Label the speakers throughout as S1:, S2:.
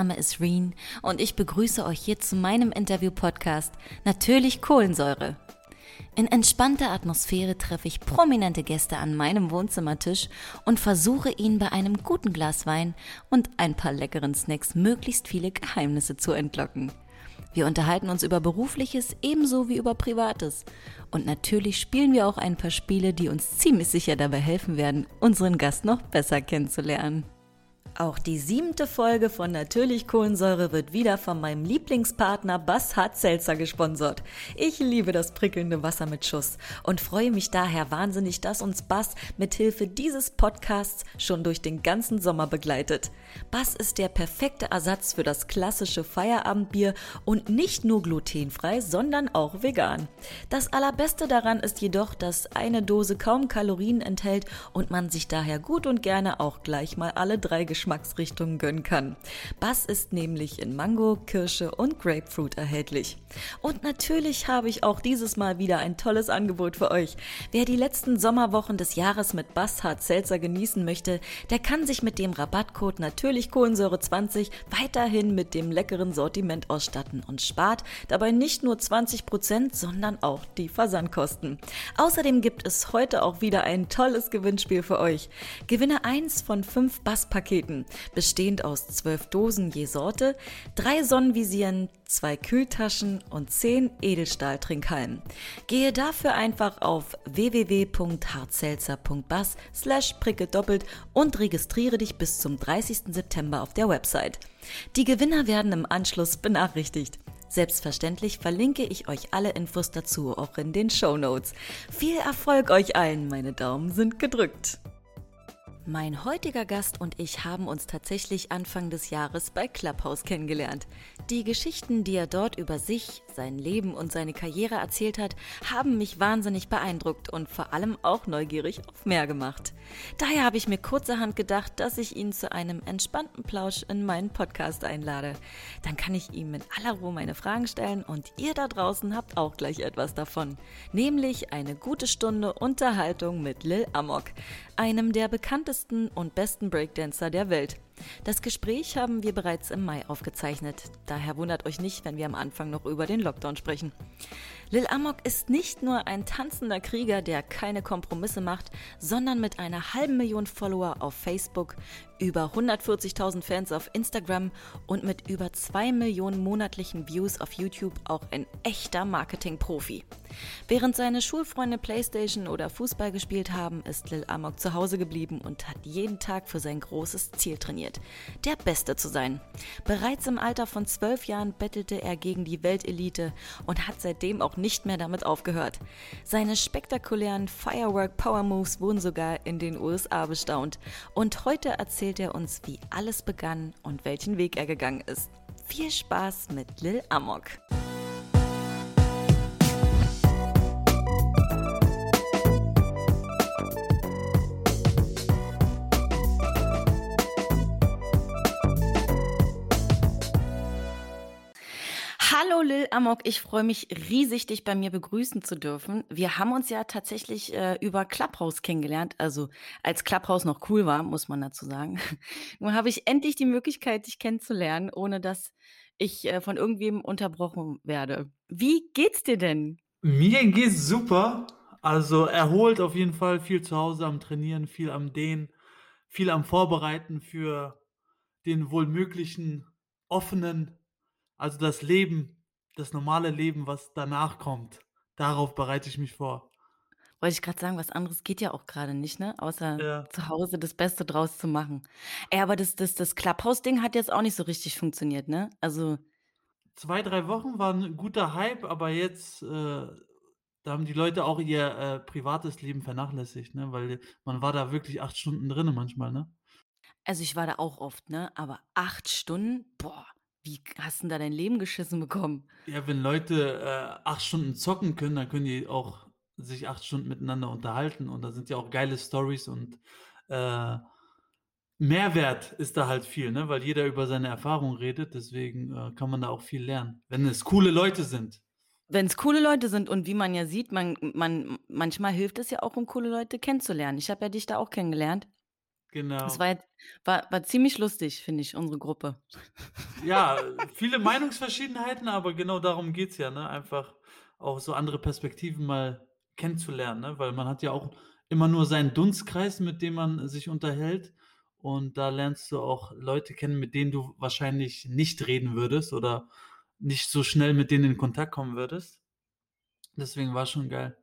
S1: Name ist Reen und ich begrüße euch hier zu meinem Interview-Podcast Natürlich Kohlensäure. In entspannter Atmosphäre treffe ich prominente Gäste an meinem Wohnzimmertisch und versuche ihnen bei einem guten Glas Wein und ein paar leckeren Snacks möglichst viele Geheimnisse zu entlocken. Wir unterhalten uns über berufliches ebenso wie über privates. Und natürlich spielen wir auch ein paar Spiele, die uns ziemlich sicher dabei helfen werden, unseren Gast noch besser kennenzulernen. Auch die siebte Folge von Natürlich Kohlensäure wird wieder von meinem Lieblingspartner Bass Hart Seltzer gesponsert. Ich liebe das prickelnde Wasser mit Schuss und freue mich daher wahnsinnig, dass uns Bass mit Hilfe dieses Podcasts schon durch den ganzen Sommer begleitet. Bass ist der perfekte Ersatz für das klassische Feierabendbier und nicht nur glutenfrei, sondern auch vegan. Das allerbeste daran ist jedoch, dass eine Dose kaum Kalorien enthält und man sich daher gut und gerne auch gleich mal alle drei Geschmacksrichtungen Geschmacksrichtungen gönnen kann. Bass ist nämlich in Mango, Kirsche und Grapefruit erhältlich. Und natürlich habe ich auch dieses Mal wieder ein tolles Angebot für euch. Wer die letzten Sommerwochen des Jahres mit Bass Hart Seltzer genießen möchte, der kann sich mit dem Rabattcode natürlich Kohlensäure 20 weiterhin mit dem leckeren Sortiment ausstatten und spart dabei nicht nur 20%, sondern auch die Versandkosten. Außerdem gibt es heute auch wieder ein tolles Gewinnspiel für euch. Gewinne eins von fünf Basspaketen bestehend aus zwölf Dosen je Sorte, drei Sonnenvisieren, zwei Kühltaschen und zehn Edelstahltrinkhalmen. Gehe dafür einfach auf www.hartselzer.bass slash doppelt und registriere dich bis zum 30. September auf der Website. Die Gewinner werden im Anschluss benachrichtigt. Selbstverständlich verlinke ich euch alle Infos dazu auch in den Show Notes. Viel Erfolg euch allen, meine Daumen sind gedrückt. Mein heutiger Gast und ich haben uns tatsächlich Anfang des Jahres bei Clubhouse kennengelernt. Die Geschichten, die er dort über sich, sein Leben und seine Karriere erzählt hat, haben mich wahnsinnig beeindruckt und vor allem auch neugierig auf mehr gemacht. Daher habe ich mir kurzerhand gedacht, dass ich ihn zu einem entspannten Plausch in meinen Podcast einlade. Dann kann ich ihm in aller Ruhe meine Fragen stellen und ihr da draußen habt auch gleich etwas davon. Nämlich eine gute Stunde Unterhaltung mit Lil Amok, einem der bekanntesten und besten Breakdancer der Welt. Das Gespräch haben wir bereits im Mai aufgezeichnet. Daher wundert euch nicht, wenn wir am Anfang noch über den Lockdown sprechen. Lil Amok ist nicht nur ein tanzender Krieger, der keine Kompromisse macht, sondern mit einer halben Million Follower auf Facebook, über 140.000 Fans auf Instagram und mit über 2 Millionen monatlichen Views auf YouTube auch ein echter Marketing-Profi. Während seine Schulfreunde Playstation oder Fußball gespielt haben, ist Lil Amok zu Hause geblieben und hat jeden Tag für sein großes Ziel trainiert, der Beste zu sein. Bereits im Alter von zwölf Jahren bettelte er gegen die Weltelite und hat seitdem auch nicht mehr damit aufgehört. Seine spektakulären Firework Power Moves wurden sogar in den USA bestaunt. Und heute erzählt er uns, wie alles begann und welchen Weg er gegangen ist. Viel Spaß mit Lil Amok. Hallo Lil Amok, ich freue mich riesig, dich bei mir begrüßen zu dürfen. Wir haben uns ja tatsächlich äh, über Clubhouse kennengelernt, also als Clubhouse noch cool war, muss man dazu sagen. Nun habe ich endlich die Möglichkeit, dich kennenzulernen, ohne dass ich äh, von irgendwem unterbrochen werde. Wie geht's dir denn?
S2: Mir geht's super. Also erholt auf jeden Fall, viel zu Hause am Trainieren, viel am Dehnen, viel am Vorbereiten für den wohl möglichen offenen also das Leben, das normale Leben, was danach kommt, darauf bereite ich mich vor.
S1: Wollte ich gerade sagen, was anderes geht ja auch gerade nicht, ne? Außer
S2: Ja.
S1: zu Hause das Beste draus zu machen. Ey, aber das das das Clubhouse-Ding hat jetzt auch nicht so richtig funktioniert, ne? Also
S2: 2, 3 Wochen waren 'n guter Hype, aber jetzt, äh, da haben die Leute auch ihr, äh, privates Leben vernachlässigt, ne? Weil man war da wirklich 8 Stunden drinnen manchmal, ne?
S1: also ich war da auch oft, ne? Aber 8 Stunden? Boah, wie hast 'n da dein Leben geschissen bekommen?
S2: Ja, wenn Leute, äh, 8 Stunden zocken können, dann können die auch sich 8 Stunden miteinander unterhalten und da sind ja auch geile Storys und, äh, Mehrwert ist da halt viel, ne, weil jeder über seine Erfahrungen redet, deswegen, äh, kann man da auch viel lernen, wenn es coole Leute sind.
S1: Wenn's coole Leute sind und wie man ja sieht, man man manchmal hilft es ja auch, um coole Leute kennenzulernen. Ich habe ja dich da auch kennengelernt. Das
S2: Genau.
S1: war jetzt war war ziemlich lustig, finde ich, unsere Gruppe.
S2: Ja, viele Meinungsverschiedenheiten, aber genau darum geht's ja, ne? Einfach auch so andere Perspektiven mal kennenzulernen, ne? Weil man hat ja auch immer nur seinen Dunstkreis, mit dem man sich unterhält und da lernst du auch Leute kennen, mit denen du wahrscheinlich nicht reden würdest oder nicht so schnell mit denen in Kontakt kommen würdest. Deswegen war's schon geil.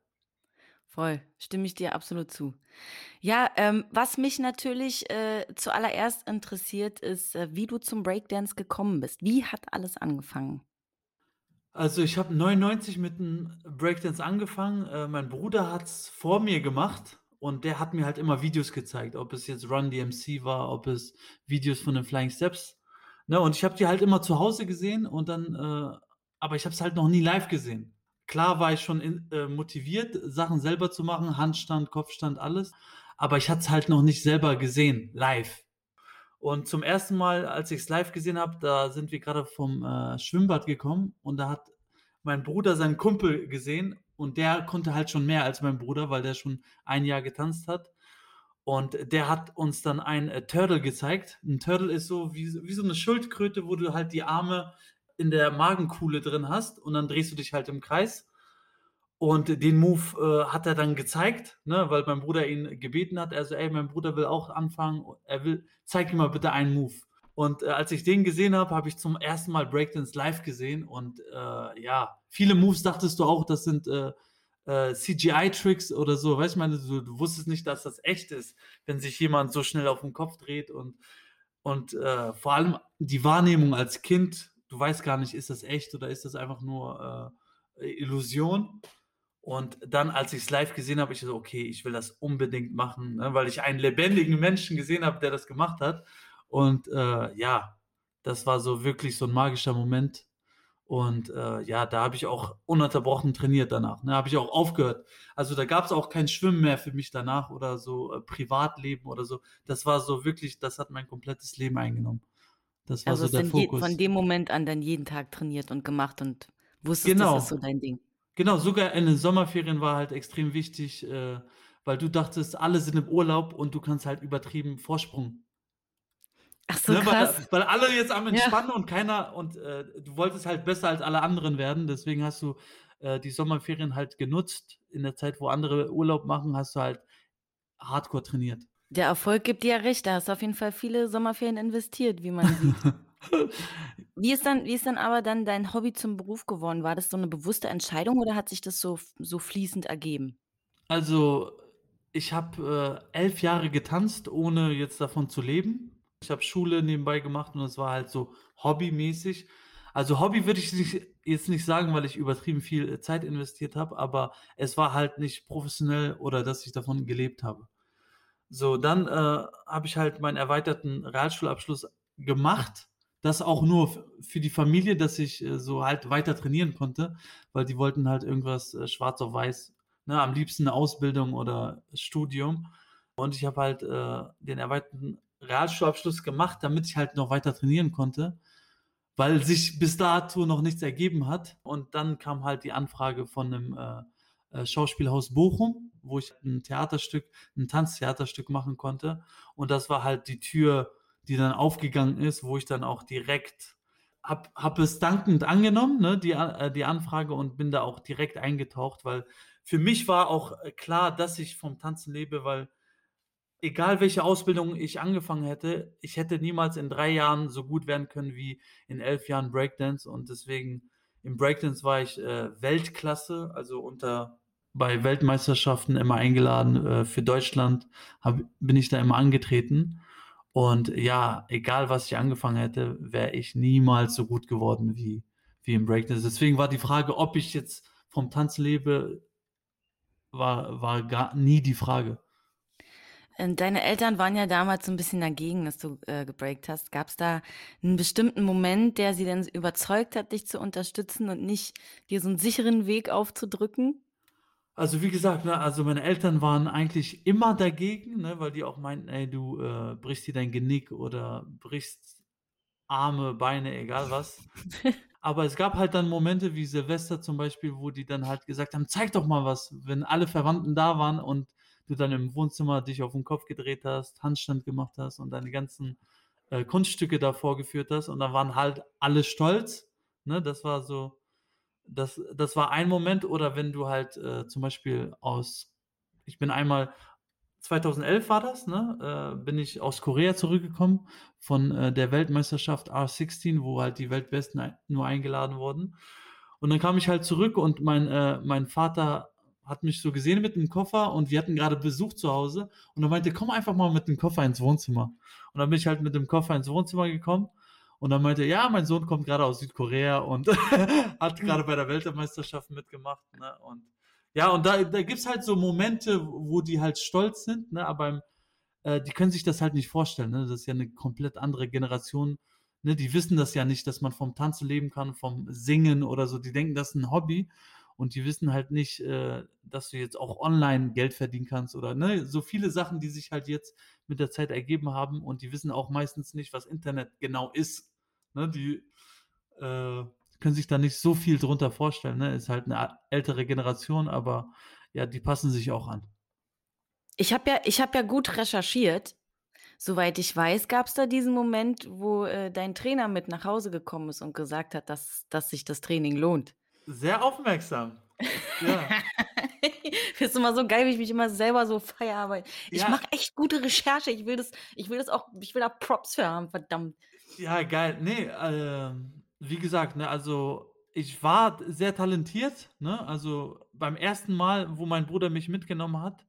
S1: Voll, stimme ich dir absolut zu. Ja, ähm, was mich natürlich, äh, zuallererst interessiert, ist, äh, wie du zum Breakdance gekommen bist. Wie hat alles angefangen?
S2: Also, ich habe 99 mit dem Breakdance angefangen. Äh, mein Bruder hat's vor mir gemacht und der hat mir halt immer Videos gezeigt, ob es jetzt Run DMC war, ob es Videos von den Flying Steps, ne? Und ich habe die halt immer zu Hause gesehen und dann äh, aber ich habe es halt noch nie live gesehen. Klar war ich schon in äh, motiviert, Sachen selber zu machen, Handstand, Kopfstand, alles, aber ich hatte es halt noch nicht selber gesehen, live. Und zum ersten Mal, als ich's live gesehen habe, da sind wir grade vom, äh, Schwimmbad gekommen und da hat mein Bruder seinen Kumpel gesehen und der konnte halt schon mehr als mein Bruder, weil der schon ein Jahr getanzt hat. Und der hat uns dann ein, äh, Turtle gezeigt. 'N Turtle ist so wie so wie so 'ne Schildkröte, wo du halt die Arme in der Magenkuhle drin hast und dann drehst du dich halt im Kreis. Und den Move, äh, hat er dann gezeigt, ne, weil mein Bruder ihn gebeten hat. Er so: „Ey, mein Bruder will auch anfangen. Er will zeig ihm mal bitte einen Move.“ Und, äh, als ich den gesehen habe, habe ich zum ersten Mal Breakdance live gesehen und, äh, ja, viele Moves dachtest du auch, das sind, äh, äh, CGI-Tricks oder so. Weißt du, ich meine, so du wusstest nicht, dass das echt ist, wenn sich jemand so schnell auf 'n Kopf dreht und und, äh, vor allem die Wahrnehmung als Kind, du weißt gar nicht, ist das echt oder ist das einfach nur, äh, Illusion? Und dann, als ich's live gesehen habe, ich so: „Okay, ich will das unbedingt machen“, ne, weil ich einen lebendigen Menschen gesehen habe, der das gemacht hat. Und, äh, ja, das war so wirklich so 'n magischer Moment. Und, äh, ja, da habe ich auch ununterbrochen trainiert danach, ne? Habe ich auch aufgehört. Also, da gab's auch kein Schwimmen mehr für mich danach oder so, äh, Privatleben oder so. Das war so wirklich das hat mein komplettes Leben eingenommen. Das war
S1: Also,
S2: so der
S1: je von
S2: Fokus.
S1: dem Moment an dann jeden Tag trainiert und gemacht und wusstest, das ist so
S2: Genau.
S1: dein Ding?
S2: Genau, sogar in den Sommerferien war halt extrem wichtig, äh, weil du dachtest, alle sind im Urlaub und du kannst halt übertrieben Vorsprung.
S1: Ach so,
S2: Ne, weil
S1: krass.
S2: weil alle jetzt am
S1: Ja.
S2: Entspannen und keiner und, äh, du wolltest halt besser als alle anderen werden. Deswegen hast du, äh, die Sommerferien halt genutzt. In der Zeit, wo andere Urlaub machen, hast du halt Hardcore trainiert.
S1: Der Erfolg gibt dir ja recht. Da hast du auf jeden Fall viele Sommerferien investiert, wie man sieht. Wie ist dann wie ist dann aber dann dein Hobby zum Beruf geworden? War das so 'ne bewusste Entscheidung oder hat sich das so so fließend ergeben?
S2: Also, ich habe, äh, 11 Jahre getanzt, ohne jetzt davon zu leben. Ich habe Schule nebenbei gemacht und das war halt so hobbymäßig. Also, Hobby würde ich nicht jetzt nicht sagen, weil ich übertrieben viel, äh, Zeit investiert habe, aber es war halt nicht professionell oder dass ich davon gelebt habe. So, dann, äh, habe ich halt meinen erweiterten Realschulabschluss gemacht. Das auch nur für die Familie, dass ich, äh, so halt weiter trainieren konnte, weil die wollten halt irgendwas, äh, schwarz auf weiß, ne, am liebsten 'ne Ausbildung oder Studium. Und ich habe halt, äh, den erweiterten Realschulabschluss gemacht, damit ich halt noch weiter trainieren konnte, weil sich bis dato noch nichts ergeben hat. Und dann kam halt die Anfrage von 'nem, äh, äh, Schauspielhaus Bochum, wo ich 'n Theaterstück 'n Tanztheaterstück machen konnte. Und das war halt die Tür, die dann aufgegangen ist, wo ich dann auch direkt habe habe es dankend angenommen, ne, die äh, die Anfrage und bin da auch direkt eingetaucht, weil für mich war auch, äh, klar, dass ich vom Tanzen lebe, weil egal welche Ausbildung ich angefangen hätte, ich hätte niemals in 3 Jahren so gut werden können wie in 11 Jahren Breakdance. Und deswegen im Breakdance war ich, äh, Weltklasse, also unter bei Weltmeisterschaften immer eingeladen, äh, für Deutschland habe bin ich da immer angetreten. Und ja, egal was ich angefangen hätte, wäre ich niemals so gut geworden wie wie im Breakdance. Deswegen war die Frage, ob ich jetzt vom Tanzen lebe war war gar nie die Frage.
S1: Ähm, deine Eltern waren ja damals so 'n bisschen dagegen, dass du, äh, gebreakt hast. Gab's da 'n bestimmten Moment, der sie dann s überzeugt hat, dich zu unterstützen und nicht dir so 'n sicheren Weg aufzudrücken?
S2: Also, wie gesagt, ne, also, meine Eltern waren eigentlich immer dagegen, ne, weil die auch meinten: „Ey, du, äh, brichst dir dein Genick oder brichst Arme, Beine, egal was.“ Aber es gab halt dann Momente wie Silvester zum Beispiel, wo die dann halt gesagt haben: „Zeig doch mal was“, wenn alle Verwandten da waren und du dann im Wohnzimmer dich auf den Kopf gedreht hast, Handstand gemacht hast und deine ganzen äh, Kunststücke da vorgeführt hast und da waren halt alle stolz. Ne? Das war so, das, das war ein Moment. Oder wenn du halt äh, zum Beispiel aus, ich bin einmal 2011 war das, ne? Äh, bin ich aus Korea zurückgekommen von äh, der Weltmeisterschaft R16, wo halt die Weltbesten nur eingeladen wurden. Und dann kam ich halt zurück und mein, äh, mein Vater hat mich so gesehen mit dem Koffer und wir hatten gerade Besuch zu Hause und er meinte, komm einfach mal mit dem Koffer ins Wohnzimmer. Und dann bin ich halt mit dem Koffer ins Wohnzimmer gekommen und dann meinte, ja, mein Sohn kommt gerade aus Südkorea und hat gerade bei der Weltmeisterschaft mitgemacht. Ne? Und ja, und da, da gibt es halt so Momente, wo die halt stolz sind, ne? aber äh, die können sich das halt nicht vorstellen. Ne? Das ist ja eine komplett andere Generation. Ne? Die wissen das ja nicht, dass man vom Tanzen leben kann, vom Singen oder so. Die denken, das ist ein Hobby und die wissen halt nicht, äh, dass du jetzt auch online Geld verdienen kannst oder ne, so viele Sachen, die sich halt jetzt mit der Zeit ergeben haben und die wissen auch meistens nicht, was Internet genau ist. Ne, die äh, können sich da nicht so viel drunter vorstellen. Ne? Ist halt eine ältere Generation, aber ja, die passen sich auch an.
S1: Ich habe ja, ich habe ja gut recherchiert. Soweit ich weiß, gab es da diesen Moment, wo äh, dein Trainer mit nach Hause gekommen ist und gesagt hat, dass, dass sich das Training lohnt.
S2: Sehr aufmerksam. Ja.
S1: Findest du immer so geil, wie ich mich immer selber so feier, aber ich
S2: Ja.
S1: mache echt gute Recherche. Ich will das, ich will das auch, ich will da Props für haben, verdammt.
S2: Ja, geil. Nee, ähm, wie gesagt, ne, also ich war sehr talentiert, ne? Also beim ersten Mal, wo mein Bruder mich mitgenommen hat,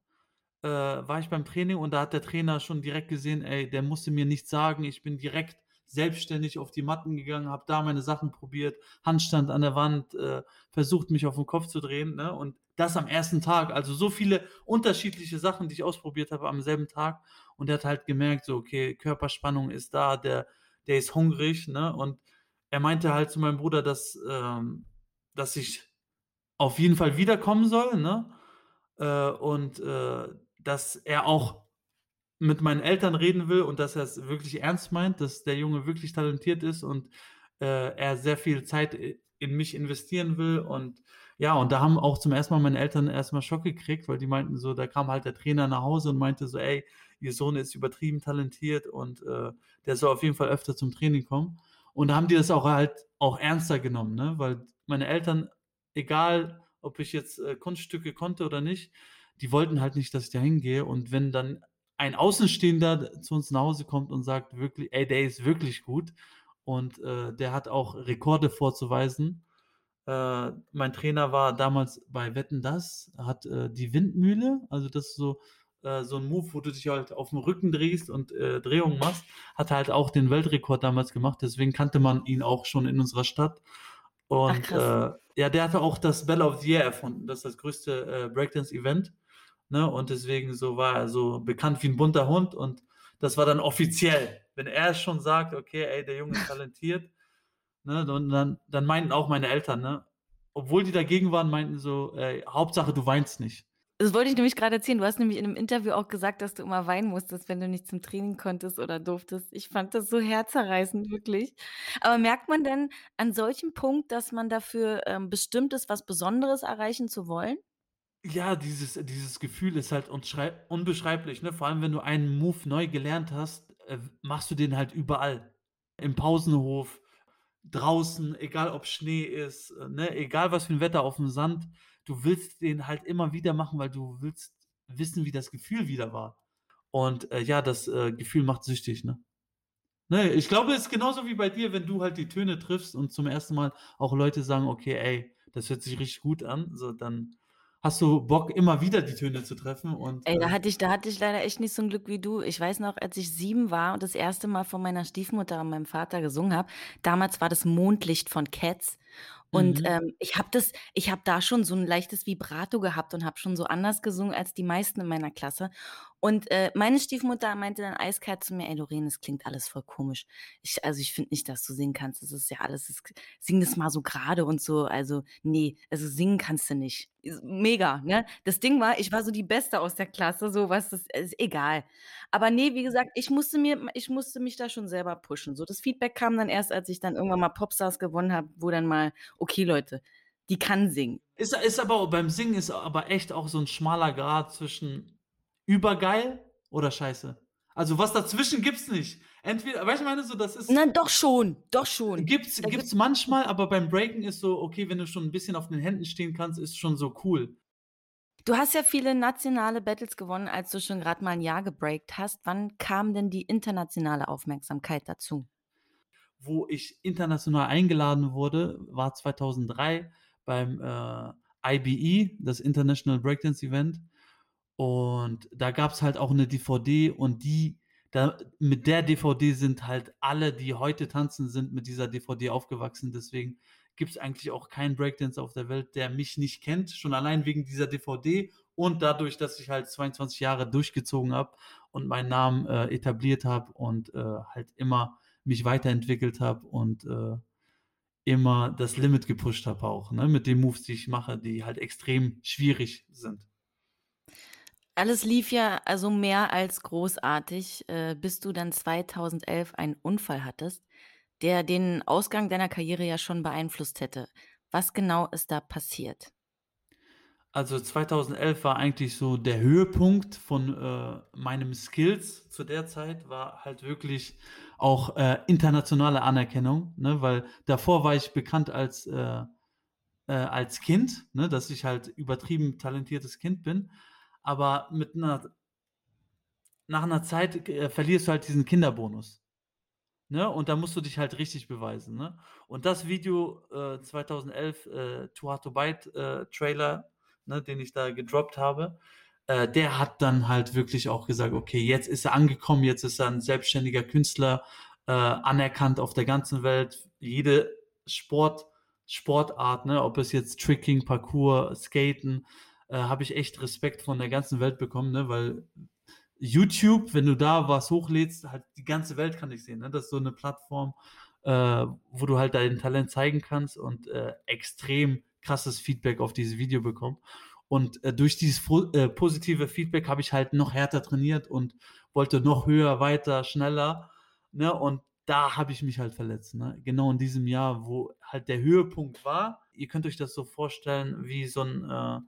S2: äh, war ich beim Training und da hat der Trainer schon direkt gesehen, ey, der musste mir nichts sagen. Ich bin direkt selbstständig auf die Matten gegangen, habe da meine Sachen probiert, Handstand an der Wand, äh, versucht mich auf den Kopf zu drehen, ne? Und das am ersten Tag. Also so viele unterschiedliche Sachen, die ich ausprobiert habe am selben Tag. Und er hat halt gemerkt, so, okay, Körperspannung ist da, der, der ist hungrig, ne? Und er meinte halt zu meinem Bruder, dass, ähm, dass ich auf jeden Fall wiederkommen soll, ne? Äh, und äh, dass er auch mit meinen Eltern reden will und dass er es wirklich ernst meint, dass der Junge wirklich talentiert ist und äh, er sehr viel Zeit in mich investieren will. Und ja, und da haben auch zum ersten Mal meine Eltern erstmal Schock gekriegt, weil die meinten so, da kam halt der Trainer nach Hause und meinte so, ey, ihr Sohn ist übertrieben talentiert und äh, der soll auf jeden Fall öfter zum Training kommen. Und da haben die das auch halt auch ernster genommen, ne? Weil meine Eltern, egal ob ich jetzt äh, Kunststücke konnte oder nicht, die wollten halt nicht, dass ich da hingehe. Und wenn dann ein Außenstehender zu uns nach Hause kommt und sagt wirklich, ey, der ist wirklich gut und äh, der hat auch Rekorde vorzuweisen. Äh, mein Trainer war damals bei Wetten Das, hat äh, die Windmühle, also das ist so, äh, so ein Move, wo du dich halt auf dem Rücken drehst und äh, Drehungen machst, hat halt auch den Weltrekord damals gemacht, deswegen kannte man ihn auch schon in unserer Stadt. Und
S1: krass.
S2: äh, ja, der hatte auch das Battle of the Year erfunden, das ist das größte Breakdance-Event. Ne? Und deswegen so war er so bekannt wie ein bunter Hund und das war dann offiziell. Wenn er schon sagt, okay, ey, der Junge ist talentiert, ne, und dann, dann meinten auch meine Eltern, ne, obwohl die dagegen waren, meinten so, ey, Hauptsache du weinst nicht.
S1: Das wollte ich nämlich gerade erzählen. Du hast nämlich in einem Interview auch gesagt, dass du immer weinen musstest, wenn du nicht zum Training konntest oder durftest. Ich fand das so herzerreißend, wirklich. Aber merkt man denn an solchem Punkt, dass man dafür ähm, bestimmt ist, was Besonderes erreichen zu wollen?
S2: Ja, dieses, dieses Gefühl ist halt unbeschreiblich, ne? Vor allem, wenn du einen Move neu gelernt hast, äh, machst du den halt überall. Im Pausenhof, draußen, egal ob Schnee ist, äh, ne? Egal was für ein Wetter auf dem Sand, du willst den halt immer wieder machen, weil du willst wissen, wie das Gefühl wieder war. Und äh, ja, das äh, Gefühl macht süchtig, ne? Ne, ich glaube, es ist genauso wie bei dir, wenn du halt die Töne triffst und zum ersten Mal auch Leute sagen, okay, ey, das hört sich richtig gut an, so dann hast du Bock, immer wieder die Töne zu treffen und
S1: Ey, da
S2: äh,
S1: hatte ich da hatte ich leider echt nicht so 'n Glück wie du. Ich weiß noch, als ich 7 war und das erste Mal von meiner Stiefmutter und meinem Vater gesungen habe, damals war das „Mondlicht“ von Cats und,
S2: mhm.
S1: ähm, ich habe das ich habe da schon so 'n leichtes Vibrato gehabt und habe schon so anders gesungen als die meisten in meiner Klasse. Und, äh, meine Stiefmutter meinte dann eiskalt zu mir: „Ey Lorraine, das klingt alles voll komisch. Ich also, ich finde nicht, dass du singen kannst. Das ist ja alles das sing das mal so grade und so. Also, ne, also, singen kannst du nicht.“ Is mega, ne? Das Ding war, ich war so die Beste aus der Klasse, so was das ist egal. Aber ne, wie gesagt, ich musste mir ich musste mich da schon selber pushen. So, das Feedback kam dann erst, als ich dann irgendwann mal Popstars gewonnen habe, wo dann mal: „Okay, Leute, die kann singen.“
S2: Ist ist aber beim Singen ist aber echt auch so 'n schmaler Grat zwischen übergeil oder scheiße. Also was dazwischen gibt's nicht. Entweder, weißt du, meine so, das ist.
S1: Nein, doch schon, doch schon.
S2: Gibt's,
S1: Da
S2: gibt's manchmal, aber beim Breaken ist so, okay, wenn du schon ein bisschen auf den Händen stehen kannst, ist schon so cool.
S1: Du hast ja viele nationale Battles gewonnen, als du schon gerade mal ein Jahr gebreakt hast. Wann kam denn die internationale Aufmerksamkeit dazu?
S2: Wo ich international eingeladen wurde, war 2003 beim äh, IBE, das International Breakdance Event. Und da gab's halt auch eine DVD und die, da, mit der DVD sind halt alle, die heute tanzen, sind mit dieser DVD aufgewachsen. Deswegen gibt's eigentlich auch keinen Breakdance auf der Welt, der mich nicht kennt. Schon allein wegen dieser DVD und dadurch, dass ich halt 22 Jahre durchgezogen habe und meinen Namen äh, etabliert habe und äh, halt immer mich weiterentwickelt habe und äh, immer das Limit gepusht habe auch, ne? Mit den Moves, die ich mache, die halt extrem schwierig sind.
S1: Alles lief ja also mehr als großartig, äh, bis du dann 2011 einen Unfall hattest, der den Ausgang deiner Karriere ja schon beeinflusst hätte. Was genau ist da passiert?
S2: Also 2011 war eigentlich so der Höhepunkt von äh, meinem Skills zu der Zeit, war halt wirklich auch äh, internationale Anerkennung, ne? weil davor war ich bekannt als, äh, äh, als Kind, ne? dass ich halt übertrieben talentiertes Kind bin, aber mit einer, nach einer Zeit äh, verlierst du halt diesen Kinderbonus. Ne? Und da musst du dich halt richtig beweisen. Ne? Und das Video äh, 2011, äh, Too Hard to Bite äh, Trailer, ne, den ich da gedroppt habe, äh, der hat dann halt wirklich auch gesagt, okay, jetzt ist er angekommen, jetzt ist er ein selbstständiger Künstler, äh, anerkannt auf der ganzen Welt. Jede Sport, Sportart, ne, ob es jetzt Tricking, Parkour, Skaten, äh, habe ich echt Respekt von der ganzen Welt bekommen, ne, weil YouTube, wenn du da was hochlädst, halt die ganze Welt kann dich sehen. Ne? Das ist so eine Plattform, äh, wo du halt dein Talent zeigen kannst und äh, extrem krasses Feedback auf dieses Video bekommen. Und äh, durch dieses äh, positive Feedback habe ich halt noch härter trainiert und wollte noch höher, weiter, schneller. Ne? Und da habe ich mich halt verletzt. Ne? Genau in diesem Jahr, wo halt der Höhepunkt war. Ihr könnt euch das so vorstellen, wie so ein, äh,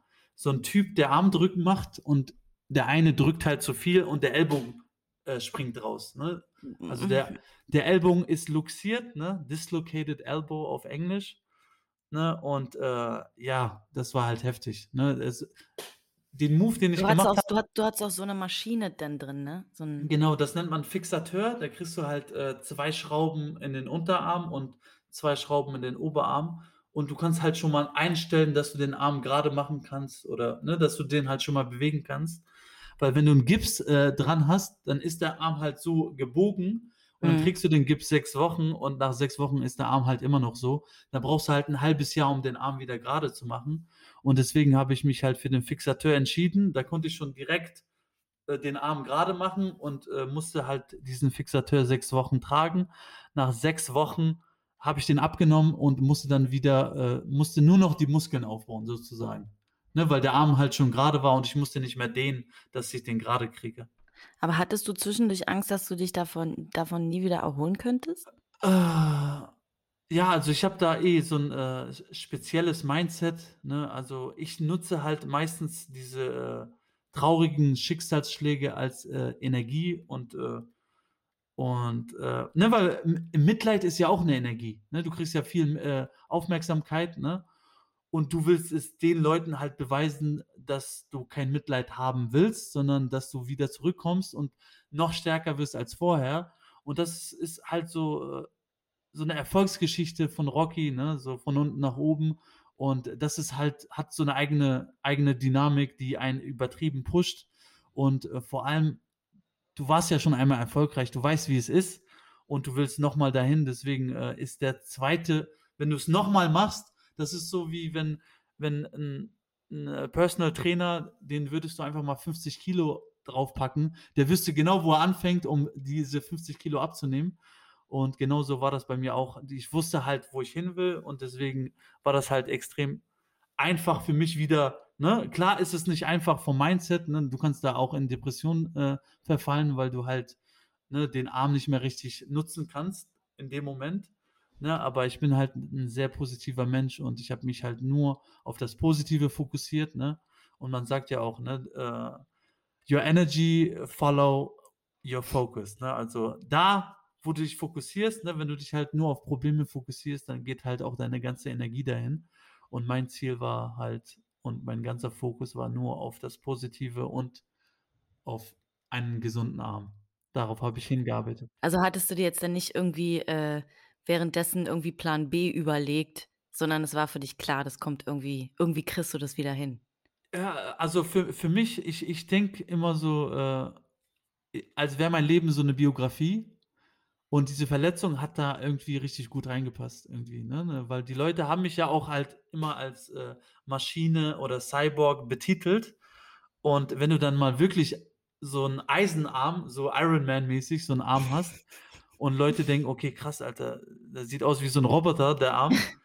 S2: so ein Typ, der Armdrücken macht und der eine drückt halt zu viel und der Ellbogen äh, springt raus. Ne? Also der, der Ellbogen ist luxiert, ne? dislocated elbow auf Englisch. Ne? Und äh, ja, das war halt heftig. Ne? Es, den Move, den ich
S1: Du
S2: gemacht habe,
S1: du, du hattest auch so eine Maschine dann drin, ne? So ein,
S2: genau, das nennt man Fixateur. Da kriegst du halt äh, zwei Schrauben in den Unterarm und zwei Schrauben in den Oberarm. Und du kannst halt schon mal einstellen, dass du den Arm gerade machen kannst oder ne, dass du den halt schon mal bewegen kannst. Weil wenn du einen Gips äh, dran hast, dann ist der Arm halt so gebogen und dann
S1: Mhm.
S2: kriegst du den Gips sechs Wochen und nach sechs Wochen ist der Arm halt immer noch so. Da brauchst du halt ein halbes Jahr, um den Arm wieder gerade zu machen. Und deswegen habe ich mich halt für den Fixateur entschieden. Da konnte ich schon direkt äh, den Arm gerade machen und äh, musste halt diesen Fixateur sechs Wochen tragen. Nach sechs Wochen habe ich den abgenommen und musste dann wieder, äh, musste nur noch die Muskeln aufbauen, sozusagen. Ne, weil der Arm halt schon gerade war und ich musste nicht mehr dehnen, dass ich den gerade kriege.
S1: Aber hattest du zwischendurch Angst, dass du dich davon, davon nie wieder erholen könntest?
S2: Äh, ja, also ich habe da eh so ein äh, spezielles Mindset. Ne? Also ich nutze halt meistens diese äh, traurigen Schicksalsschläge als äh, Energie und äh, und äh, ne, weil Mitleid ist ja auch eine Energie. Ne? Du kriegst ja viel äh, Aufmerksamkeit, ne? Und du willst es den Leuten halt beweisen, dass du kein Mitleid haben willst, sondern dass du wieder zurückkommst und noch stärker wirst als vorher. Und das ist halt so, äh, so eine Erfolgsgeschichte von Rocky, ne? So von unten nach oben. Und das ist halt, hat so eine eigene, eigene Dynamik, die einen übertrieben pusht. Und äh, vor allem, du warst ja schon einmal erfolgreich, du weißt, wie es ist und du willst nochmal dahin. Deswegen äh, ist der zweite, wenn du es nochmal machst, das ist so wie wenn, wenn ein, ein äh, Personal Trainer, den würdest du einfach mal 50 Kilo draufpacken, der wüsste genau, wo er anfängt, um diese 50 Kilo abzunehmen. Und genauso war das bei mir auch. Ich wusste halt, wo ich hin will und deswegen war das halt extrem einfach für mich wieder. Ne? Klar ist es nicht einfach vom Mindset. Ne? Du kannst da auch in Depressionen äh, verfallen, weil du halt ne, den Arm nicht mehr richtig nutzen kannst in dem Moment. Ne? Aber ich bin halt ein sehr positiver Mensch und ich habe mich halt nur auf das Positive fokussiert. Ne? Und man sagt ja auch, ne, äh, your energy follow your focus, ne? Also, da, wo du dich fokussierst, ne, wenn du dich halt nur auf Probleme fokussierst, dann geht halt auch deine ganze Energie dahin. Und mein Ziel war halt und mein ganzer Fokus war nur auf das Positive und auf einen gesunden Arm. Darauf habe ich hingearbeitet.
S1: Also, hattest du dir jetzt dann nicht irgendwie, äh, währenddessen irgendwie Plan B überlegt, sondern es war für dich klar, das kommt irgendwie irgendwie kriegst du das wieder hin?
S2: Ja, also für für mich ich ich denke immer so, äh, als wäre mein Leben so 'ne Biografie und diese Verletzung hat da irgendwie richtig gut reingepasst irgendwie, ne, ne? Weil die Leute haben mich ja auch halt immer als, äh, Maschine oder Cyborg betitelt. Und wenn du dann mal wirklich so 'n Eisenarm, so Iron Man mäßig so 'n Arm hast und Leute denken: „Okay, krass, Alter, der sieht aus wie so 'n Roboter, der Arm.“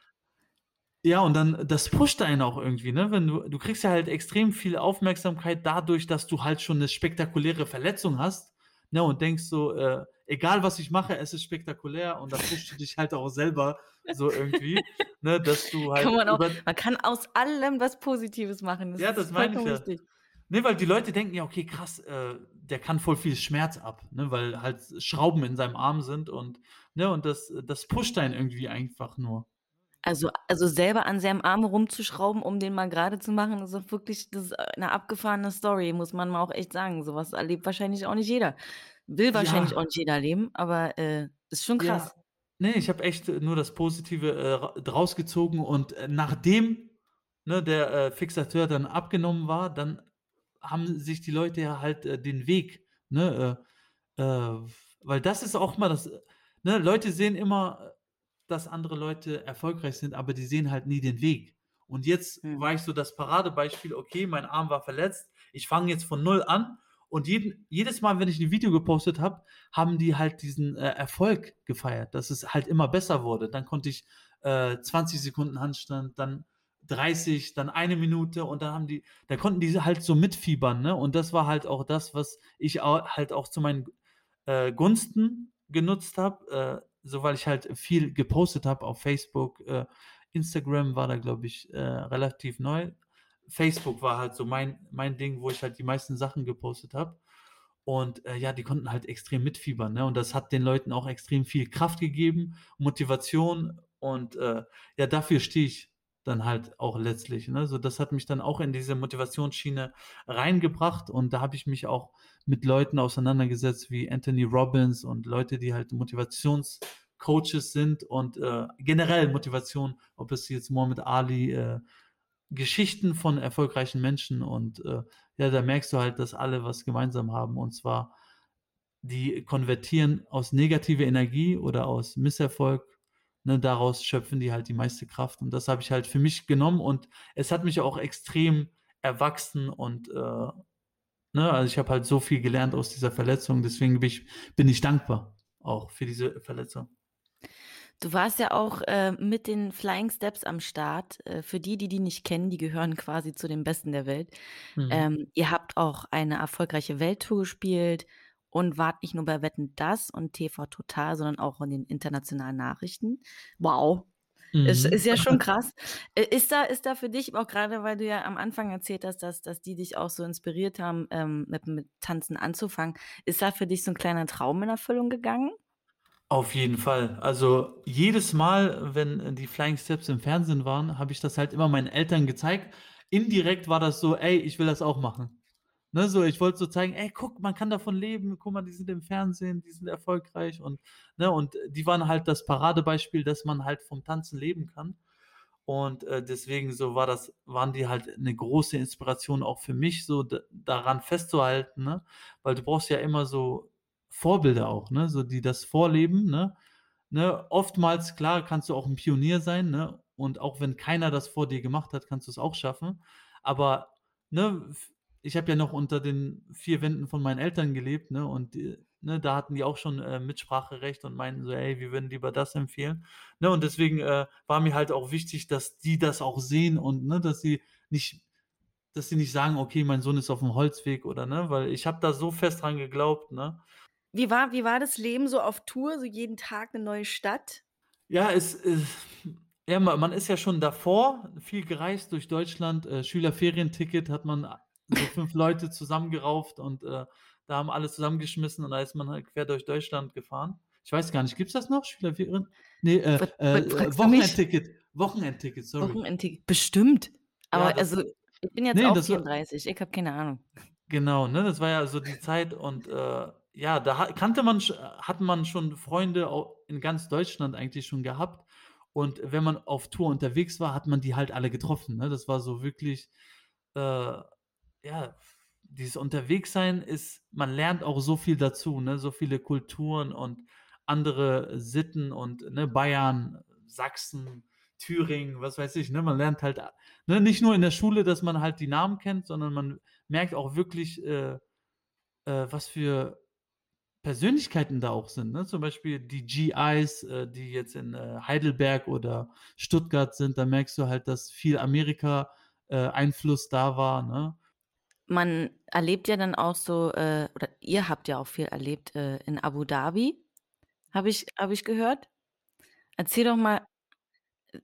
S2: Ja, und dann das pusht einen auch irgendwie, ne? Wenn du du kriegst ja halt extrem viel Aufmerksamkeit dadurch, dass du halt schon 'ne spektakuläre Verletzung hast, ne, und denkst so, äh: „Egal, was ich mache, es ist spektakulär.“ Und dann pushst du dich halt auch selber so irgendwie, ne, dass du halt
S1: Kann man auch man kann aus allem was Positives machen. Das
S2: Ja,
S1: ist
S2: das meine ich ja.
S1: richtig.
S2: Ne, weil die Leute denken ja: „Okay, krass, äh, der kann voll viel Schmerz ab“, ne, weil halt Schrauben in seinem Arm sind und ne, und das das pusht einen irgendwie einfach nur.
S1: Also also selber an seinem Arm rumzuschrauben, um den mal grade zu machen, ist auch wirklich das ist, äh, 'ne abgefahrene Story, muss man mal auch echt sagen. So was erlebt wahrscheinlich auch nicht jeder. Will wahrscheinlich
S2: Ja.
S1: auch nicht jeder erleben, aber, äh, ist schon
S2: Ja.
S1: krass.
S2: Ne, ich habe echt nur das Positive, äh, ra draus gezogen und, äh, nachdem, ne, der, äh, Fixateur dann abgenommen war, dann haben sich die Leute ja halt, äh, den Weg, ne, äh, äh weil das ist auch mal das ne, Leute sehen immer, dass andere Leute erfolgreich sind, aber die sehen halt nie den Weg. Und jetzt
S1: Mhm.
S2: war ich so das Paradebeispiel: Okay, mein Arm war verletzt. Ich fange jetzt von 0 an und jeden jedes Mal, wenn ich 'n Video gepostet habe, haben die halt diesen, äh, Erfolg gefeiert, dass es halt immer besser wurde. Dann konnte ich, äh, 20 Sekunden Handstand, dann 30, dann 1 Minute und dann haben die da konnten die halt so mitfiebern, ne? Und das war halt auch das, was ich au halt auch zu meinen, äh, Gunsten genutzt habe, äh, so weil ich halt viel gepostet habe auf Facebook. Äh, Instagram war da, glaube ich, äh, relativ neu. Facebook war halt so mein mein Ding, wo ich halt die meisten Sachen gepostet habe. Und, äh, ja, die konnten halt extrem mitfiebern, ne? Und das hat den Leuten auch extrem viel Kraft gegeben, Motivation und, äh, ja, dafür stehe ich dann halt auch letztlich, ne? So, das hat mich dann auch in diese Motivationsschiene reingebracht und da habe ich mich auch mit Leuten auseinandergesetzt wie Anthony Robbins und Leute, die halt Motivationscoaches sind und, äh, generell Motivation, ob es jetzt Muhammad Ali, äh, Geschichten von erfolgreichen Menschen und, äh, ja, da merkst du halt, dass alle was gemeinsam haben und zwar, die konvertieren aus negative Energie oder aus Misserfolg, ne, daraus schöpfen die halt die meiste Kraft und das habe ich halt für mich genommen und es hat mich auch extrem erwachsen und, äh ne, also ich habe halt so viel gelernt aus dieser Verletzung, deswegen bin ich bin ich dankbar auch für diese Verletzung.
S1: Du warst ja auch, äh, mit den Flying Steps am Start. Äh, für die, die die nicht kennen, die gehören quasi zu den Besten der Welt.
S2: Mhm.
S1: Ähm, ihr habt auch eine erfolgreiche Welttour gespielt und wart nicht nur bei Wetten, dass und TV Total, sondern auch in den internationalen Nachrichten. Wow, ist
S2: Mhm.
S1: ist ja schon krass. Äh, ist da ist da für dich auch grade, weil du ja am Anfang erzählt hast, dass dass die dich auch so inspiriert haben, ähm, mit mit Tanzen anzufangen, ist da für dich so 'n kleiner Traum in Erfüllung gegangen?
S2: Auf jeden Fall. Also, jedes Mal, wenn, die Flying Steps im Fernsehen waren, habe ich das halt immer meinen Eltern gezeigt. Indirekt war das so: „Ey, ich will das auch machen.“ Ne, so, ich wollte so zeigen: „Ey, guck, man kann davon leben. Guck mal, die sind im Fernsehen, die sind erfolgreich“ und ne, und die waren halt das Paradebeispiel, dass man halt vom Tanzen leben kann. Und, äh, deswegen so war das waren die halt 'ne große Inspiration auch für mich, so daran festzuhalten, ne? Weil du brauchst ja immer so Vorbilder auch, ne, so die das vorleben, ne? Ne, oftmals, klar, kannst du auch 'n Pionier sein, ne, und auch wenn keiner das vor dir gemacht hat, kannst du's auch schaffen. Aber, ne, ich habe ja noch unter den 4 Wänden von meinen Eltern gelebt, ne, und, ne, da hatten die auch schon, äh, Mitspracherecht und meinten so: „Ey, wir würden lieber das empfehlen.“ Ne, und deswegen, äh, war mir halt auch wichtig, dass die das auch sehen und, ne, dass sie nicht dass sie nicht sagen: „Okay, mein Sohn ist auf'm Holzweg“, oder ne? Weil ich habe da so fest dran geglaubt, ne?
S1: Wie war wie war das Leben so auf Tour, so jeden Tag 'ne neue Stadt?
S2: Ja, es, äh ja, ma man ist ja schon davor viel gereist durch Deutschland. Äh, Schülerferienticket hat man so 5 Leute zusammengerauft und, äh, da haben alle zusammengeschmissen und da ist man halt quer durch Deutschland gefahren. Ich weiß gar nicht, gibt's das noch? Schüler Ferien? Ne, äh,
S1: Frag
S2: äh,
S1: mich?
S2: Wochenendticket. Wochenendticket, sorry.
S1: Wochenendticket, bestimmt.
S2: Ja,
S1: Aber
S2: das
S1: also, ich bin jetzt
S2: ne,
S1: auch
S2: das war
S1: 34, ich habe keine Ahnung.
S2: Genau, ne? Das war ja so die Zeit und, äh, ja, da kannte man hat man schon Freunde in ganz Deutschland eigentlich schon gehabt. Und wenn man auf Tour unterwegs war, hat man die halt alle getroffen, ne? Das war so wirklich, äh, ja, dieses Unterwegssein ist man lernt auch so viel dazu, ne? So viele Kulturen und andere Sitten und, ne, Bayern, Sachsen, Thüringen, was weiß ich, ne? Man lernt halt ne, nicht nur in der Schule, dass man halt die Namen kennt, sondern man merkt auch wirklich, äh, äh, was für Persönlichkeiten da auch sind, ne? Zum Beispiel die GIs, äh, die jetzt in, äh, Heidelberg oder Stuttgart sind, da merkst du halt, dass viel Amerika, äh, da war, ne?
S1: Man erlebt ja dann auch so, äh oder ihr habt ja auch viel erlebt, äh, in Abu Dhabi, habe ich habe ich gehört. Erzähl doch mal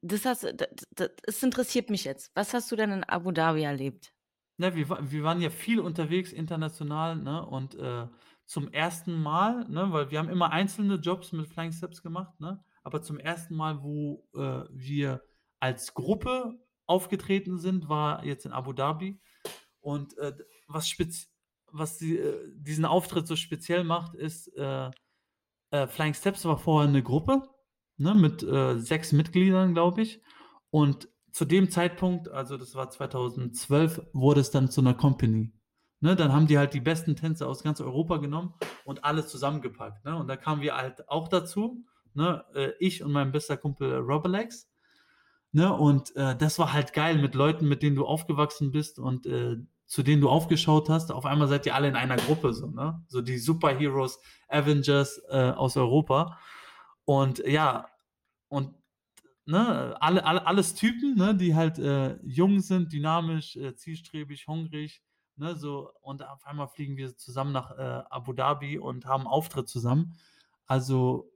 S1: das hast d d das interessiert mich jetzt. Was hast du denn in Abu Dhabi erlebt?
S2: Ne, wir wir waren ja viel unterwegs international, ne? Und, äh, zum ersten Mal, ne weil wir haben immer einzelne Jobs mit Flying Steps gemacht, ne? Aber zum ersten Mal, wo, äh, wir als Gruppe aufgetreten sind, war jetzt in Abu Dhabi. Und, äh, was was die äh, diesen Auftritt so speziell macht, ist, äh, äh, Flying Steps war vorher 'ne Gruppe, ne, mit, äh, 6 Mitgliedern, glaube ich. Und zu dem Zeitpunkt, also das war 2012, wurde es dann zu 'ner Company, ne? Dann haben die halt die besten Tänzer aus ganz Europa genommen und alle zusammengepackt, ne? Und da kamen wir halt auch dazu, ne? Äh, ich und mein bester Kumpel Robalex, ne? Und, äh, das war halt geil mit Leuten, mit denen du aufgewachsen bist und, äh, zu denen du aufgeschaut hast. Auf einmal seid ihr alle in einer Gruppe so, ne? So die Superheroes, Avengers, äh, aus Europa. Und ja, und ne, alle alle alles Typen, ne, die halt, äh, jung sind, dynamisch, äh, zielstrebig, hungrig, ne, so. Und auf einmal fliegen wir zusammen nach, äh, Abu Dhabi und haben Auftritt zusammen. Also,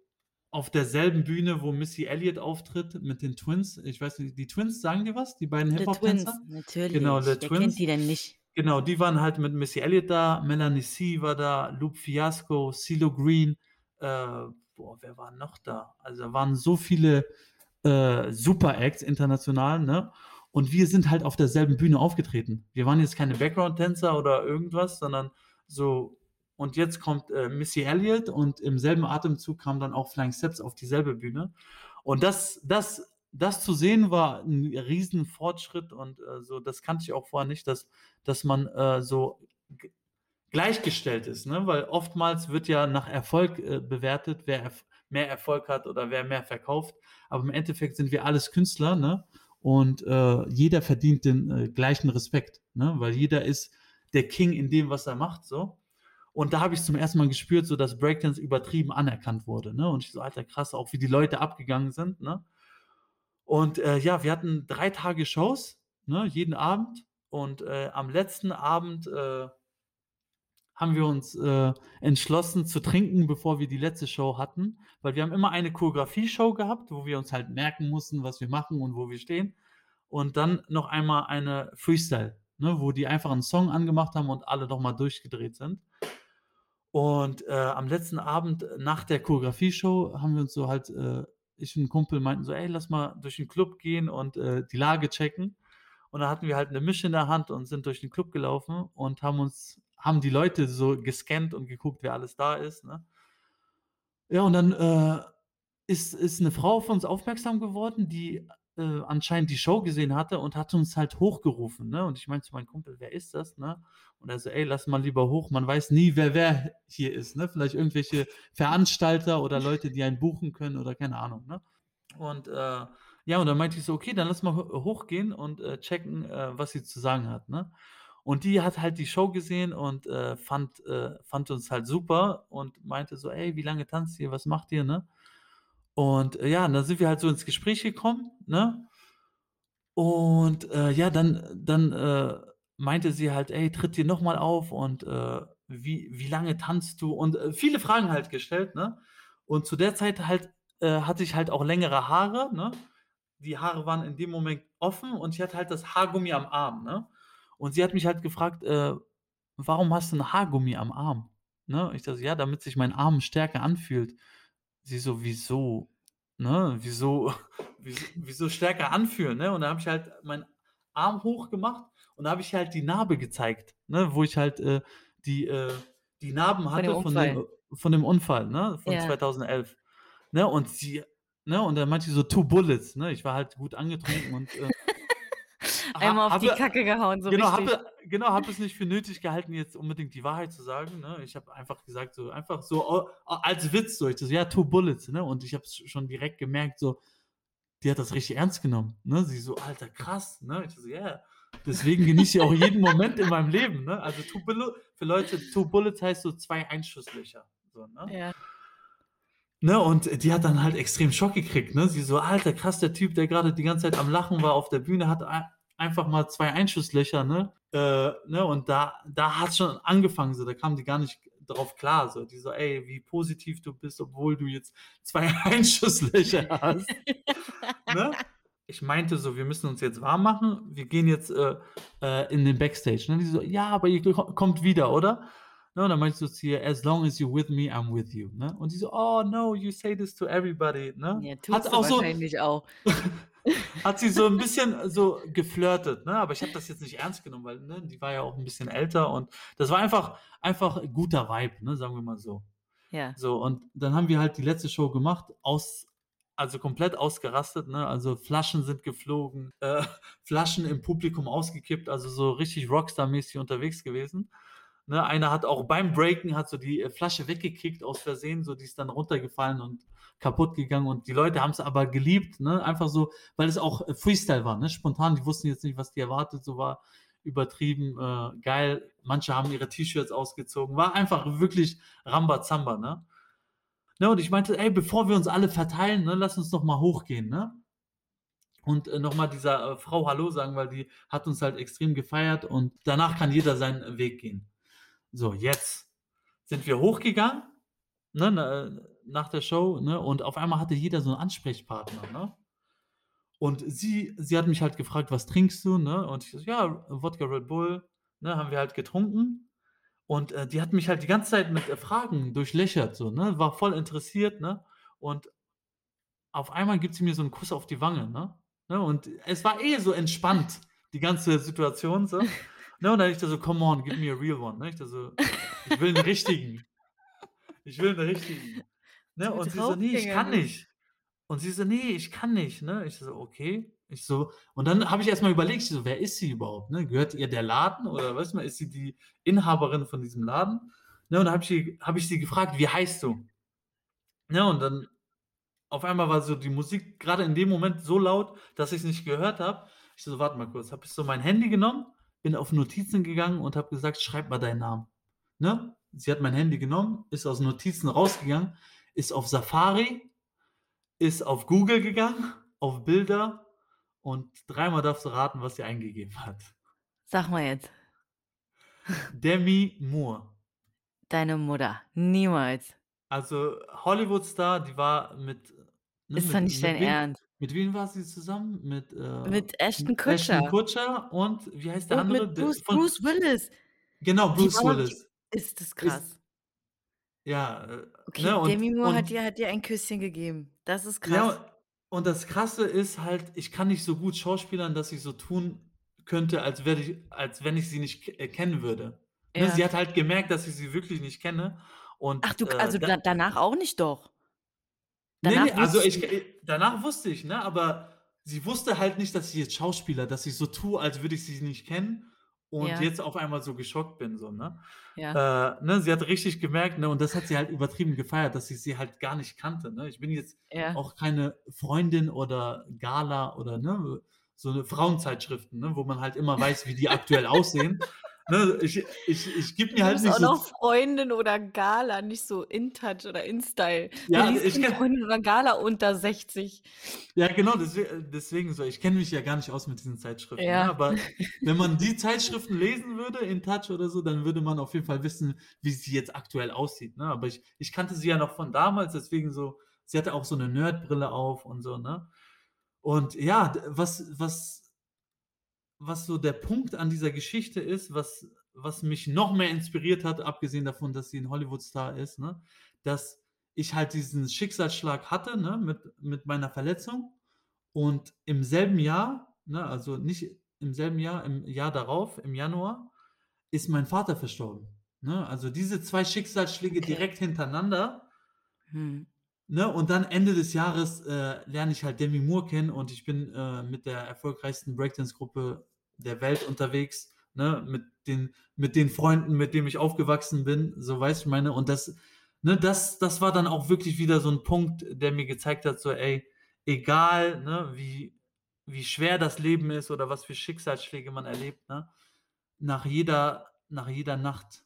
S2: auf derselben Bühne, wo Missy Elliott auftritt mit den Twins. Ich weiß nicht, die Twins, sagen dir was? Die beiden
S1: Twins,
S2: Hip-Hop-Tänzer? Genau,
S1: natürlich.
S2: The
S1: Wer kennt
S2: Twins.
S1: die denn nicht?
S2: Genau, die waren halt mit Missy Elliott da, Melanie C war da, Lupe Fiasco, CeeLo Green, äh, boah, wer war noch da? Also, da waren so viele, äh, Super-Acts international, ne? Und wir sind halt auf derselben Bühne aufgetreten. Wir waren jetzt keine Background-Tänzer oder irgendwas, sondern so und jetzt kommt, äh, Missy Elliott und im selben Atemzug kamen dann auch Flying Steps auf dieselbe Bühne. Und das das das zu sehen war 'n Riesenfortschritt und, äh, so das kannte ich auch vorher nicht, dass dass man, äh, so gleichgestellt ist, ne? Weil oftmals wird ja nach Erfolg, äh, bewertet, wer Erf mehr Erfolg hat oder wer mehr verkauft. Aber im Endeffekt sind wir alles Künstler, ne? Und, äh, jeder verdient den, äh, gleichen Respekt, ne? Weil jeder ist der King in dem, was er macht, so. Und da habe ich zum ersten Mal gespürt, so dass Breakdance übertrieben anerkannt wurde, ne? Und ich so: „Alter, krass“, auch wie die Leute abgegangen sind, ne? Und, äh, ja, wir hatten 3 Tage Shows, ne, jeden Abend. Und, äh, am letzten Abend, äh haben wir uns, äh, entschlossen zu trinken, bevor wir die letzte Show hatten. Weil wir haben immer eine Choreografieshow gehabt, wo wir uns halt merken mussten, was wir machen und wo wir stehen. Und dann noch einmal eine Freestyle, ne, wo die einfach 'n Song angemacht haben und alle noch mal durchgedreht sind. Und, äh, am letzten Abend nach der Choreografieshow haben wir uns so halt, äh ich und 'n Kumpel meinten so: „Ey, lass mal durch den Club gehen und, äh, die Lage checken.“ Und dann hatten wir halt 'ne Mische in der Hand und sind durch den Club gelaufen und haben uns haben die Leute so gescannt und geguckt, wer alles da ist, ne? Ja, und dann, äh, ist ist 'ne Frau auf uns aufmerksam geworden, die, äh, anscheinend die Show gesehen hatte und hat uns halt hochgerufen, ne? Und ich meinte zu meinem Kumpel: „Wer ist das“, ne? Und er so: „Ey, lass mal lieber hoch, man weiß nie, wer wer hier ist, ne? Vielleicht irgendwelche Veranstalter oder Leute, die einen buchen können oder keine Ahnung“, ne? Und, äh, ja, und dann meinte ich so: „Okay, dann lass mal ho hochgehen und, äh, checken, äh, was sie zu sagen hat“, ne? Und die hat halt die Show gesehen und, äh, fand äh, fand uns halt super und meinte so: „Ey, wie lange tanzt ihr? Was macht ihr“, ne? Und, äh, ja, dann sind wir halt so ins Gespräch gekommen, ne? Und, äh, ja, dann dann, äh, meinte sie halt: „Ey, tritt ihr noch mal auf und, äh, wie wie lange tanzt du?“ Und, äh, viele Fragen halt gestellt, ne? Und zu der Zeit halt, äh, hatte ich halt auch längere Haare, ne? Die Haare waren in dem Moment offen und ich hatte halt das Haargummi am Arm, ne? Und sie hat mich halt gefragt, „Warum hast du 'n Haargummi am Arm?“ Ne? Ich dachte: „Ja, damit sich mein Arm stärker anfühlt.“ Sie so: „Wieso, ne? Wieso wieso wieso stärker anfühlen“, ne? Und da habe ich halt meinen Arm hochgemacht und da habe ich halt die Narbe gezeigt, ne, wo ich halt, äh, die, äh die Narben
S1: Von dem
S2: hatte von dem
S1: Unfall.
S2: von dem Unfall, ne, von
S1: Ja.
S2: 2011. Ne, und sie ne, und dann meinte sie so: „2 bullets“, ne? Ich war halt gut angetrunken und, äh
S1: Einmal auf die
S2: habe
S1: Kacke gehauen, so
S2: genau,
S1: richtig.
S2: habe genau, habe es nicht für nötig gehalten, jetzt unbedingt die Wahrheit zu sagen, ne? Ich habe einfach gesagt so einfach so als Witz so, ich so: „Ja, 2 bullets“, ne? Und ich habe es schon direkt gemerkt so, die hat das richtig ernst genommen, ne? Sie so: „Alter, krass“, ne? Ich so: „Ja, deswegen genieße ich auch jeden Moment in meinem Leben“, ne? Also, 2 Bullet für Leute 2 bullets heißt so 2 Einschusslöcher, so, ne?
S1: Ja.
S2: Ne, und die hat dann halt extrem Schock gekriegt, ne? Sie so: „Alter, krass, der Typ, der grade die ganze Zeit am Lachen war auf der Bühne, hat ei einfach mal 2 Einschusslöcher“, ne? Äh, ne, und da da hat's schon angefangen so, da kam die gar nicht drauf klar so. Die so: „Ey, wie positiv du bist, obwohl du jetzt 2 Einschusslöcher hast“, ne? Ich meinte so: „Wir müssen uns jetzt warm machen. Wir gehen jetzt, äh, äh, in den Backstage“, ne? Die so: „Ja, aber ihr ko kommt wieder, oder?“ Ne, und dann meinte ich so zu ihr: „As long as you're with me, I'm with you“, ne? Und die so: „Oh no, you say this to everybody“, ne?
S1: Ja,
S2: Hat
S1: tust du
S2: auch so
S1: wahrscheinlich auch.
S2: hat sie so 'n bisschen so geflirtet, ne? Aber ich habe das jetzt nicht ernst genommen, weil, ne, die war ja auch 'n bisschen älter und das war einfach einfach guter Vibe, ne, sagen wir mal so.
S1: Ja.
S2: So, und dann haben wir halt die letzte Show gemacht, aus also, komplett ausgerastet, ne? Also, Flaschen sind geflogen, äh, Flaschen im Publikum ausgekippt, also, so richtig Rockstar-mäßig unterwegs gewesen, ne? Einer hat auch beim Breaken hat so die, äh, Flasche weggekickt aus Versehen, so, die ist dann runtergefallen und kaputtgegangen und die Leute haben's aber geliebt, ne? Einfach so, weil es auch, äh, Freestyle war, ne? Spontan, die wussten jetzt nicht, was die erwartet, so war übertrieben, äh, geil. Manche haben ihre T-Shirts ausgezogen. War einfach wirklich Rambazamba, ne? Ne, und ich meinte: „Ey, bevor wir uns alle verteilen, ne, lass uns doch mal hochgehen“, ne? Und, äh, noch mal dieser, äh, Frau Hallo sagen, weil die hat uns halt extrem gefeiert und danach kann jeder seinen Weg gehen. So, jetzt sind wir hochgegangen, ne, na nach der Show, ne, und auf einmal hatte jeder so 'n Ansprechpartner, ne? Und sie sie hat mich halt gefragt: „Was trinkst du“, ne? Und ich so: „Ja, Wodka Red Bull“, ne, haben wir halt getrunken. Und, äh, die hat mich halt die ganze Zeit mit, äh, Fragen durchlöchert so, ne? War voll interessiert, ne? Und auf einmal gibt sie mir so 'n Kuss auf die Wange, ne? Ne, und es war eh so entspannt, die ganze Situation so, ne? Und dann ich da so: „Come on, give me a real one“, ne? Ich da so: „Ich will 'n richtigen. Ich will 'n richtigen“, ne? Und sie so: „Ne, ich kann nicht.“ Und sie so: „Ne, ich kann nicht“, ne? Ich so: „Okay.“ Ich so und dann habe ich erst mal überlegt, ich so: „Wer ist sie überhaupt, ne? Gehört ihr der Laden oder weißt du mal, ist sie die Inhaberin von diesem Laden?“ Ne, und dann habe ich sie habe ich sie gefragt: „Wie heißt du?“ Ne, und dann auf einmal war so die Musik grade in dem Moment so laut, dass ich's nicht gehört habe. Ich so: „Warte mal kurz.“ Habe ich so mein Handy genommen, bin auf Notizen gegangen und habe gesagt: „Schreib mal deinen Namen“, ne? Sie hat mein Handy genommen, ist aus Notizen rausgegangen, ist auf Safari, ist auf Google gegangen, auf Bilder und dreimal darfst du raten, was sie eingegeben hat.
S1: Sag mal jetzt.
S2: Demi Moore.
S1: Deine Mutter. Niemals.
S2: Also, Hollywood-Star, die war mit ne,
S1: Ist doch nicht dein Ernst.
S2: mit wem war sie zusammen? Mit, äh,
S1: Mit Ashton
S2: mit Ashton
S1: Kutcher.
S2: Kutcher und wie heißt der
S1: Und
S2: andere?
S1: Bruce Bruce Willis.
S2: Genau, Bruce Willis.
S1: ist das
S2: Ist
S1: krass.
S2: Ja, äh,
S1: Okay,
S2: ne, und
S1: Demi Moore hat
S2: und
S1: dir hat dir ein Küsschen gegeben. Das ist krass.
S2: Ja, und das Krasse ist halt, ich kann nicht so gut schauspielern, dass ich so tun könnte, als wäre ich als wenn ich sie nicht k äh, kennen würde. Ne, sie
S1: Ja.
S2: hat halt gemerkt, dass ich sie wirklich nicht kenne
S1: Ach,
S2: und,
S1: du k
S2: äh,
S1: also,
S2: da
S1: da danach auch nicht doch?
S2: Ne,
S1: Danach
S2: ne, also,
S1: wusstest
S2: ich
S1: du
S2: äh, danach wusste ich, ne, aber sie wusste halt nicht, dass ich jetzt schauspielere, dass ich so tue, als würde ich sie nicht kennen und
S1: Ja.
S2: jetzt auf einmal so geschockt bin so, ne?
S1: Ja.
S2: Äh, ne, sie hat richtig gemerkt, ne, und das hat sie halt übertrieben gefeiert, dass ich sie halt gar nicht kannte, ne? Ich bin jetzt
S1: Ja.
S2: auch keine Freundin oder Gala oder, ne, so 'ne Frauenzeitschriften, ne, wo man halt immer weiß, wie die aktuell aussehen. Ne, ich ich ich gebe mir
S1: Du
S2: halt nicht
S1: auch
S2: so
S1: noch Freundin oder Gala, nicht so InTouch oder InStyle.
S2: Ja, ich
S1: denn
S2: kenn
S1: Freundin oder Gala unter 60?
S2: Ja, genau, deswe äh, deswegen so. Ich kenne mich ja gar nicht aus mit diesen Zeitschriften, ne?
S1: Ja.
S2: Aber wenn man die Zeitschriften lesen würde, InTouch oder so, dann würde man auf jeden Fall wissen, wie sie jetzt aktuell aussieht, ne? Aber ich ich kannte sie ja noch von damals, deswegen so sie hatte auch so 'ne Nerd-Brille auf und so, ne? Und ja, was was was so der Punkt an dieser Geschichte ist, was was mich noch mehr inspiriert hat, abgesehen davon, dass sie 'n Hollywood-Star ist, ne, dass ich halt diesen Schicksalsschlag hatte, ne, mit mit meiner Verletzung und im selben Jahr, ne, also nicht im selben Jahr, im Jahr darauf, im Januar, ist mein Vater verstorben, ne? Also, diese 2 Schicksalsschläge
S1: Okay.
S2: direkt hintereinander
S1: Mhm.
S2: Ne, und dann Ende des Jahres, äh, lerne ich halt Demi Moore kennen und ich bin, äh, mit der erfolgreichsten Breakdance-Gruppe der Welt unterwegs, ne, mit den mit den Freunden, mit denen ich aufgewachsen bin, so weißt du, ich meine. Und das ne, das das war dann auch wirklich wieder so 'n Punkt, der mir gezeigt hat, so: „Ey, egal, ne, wie wie schwer das Leben ist oder was für Schicksalsschläge man erlebt, ne, nach jeder nach jeder Nacht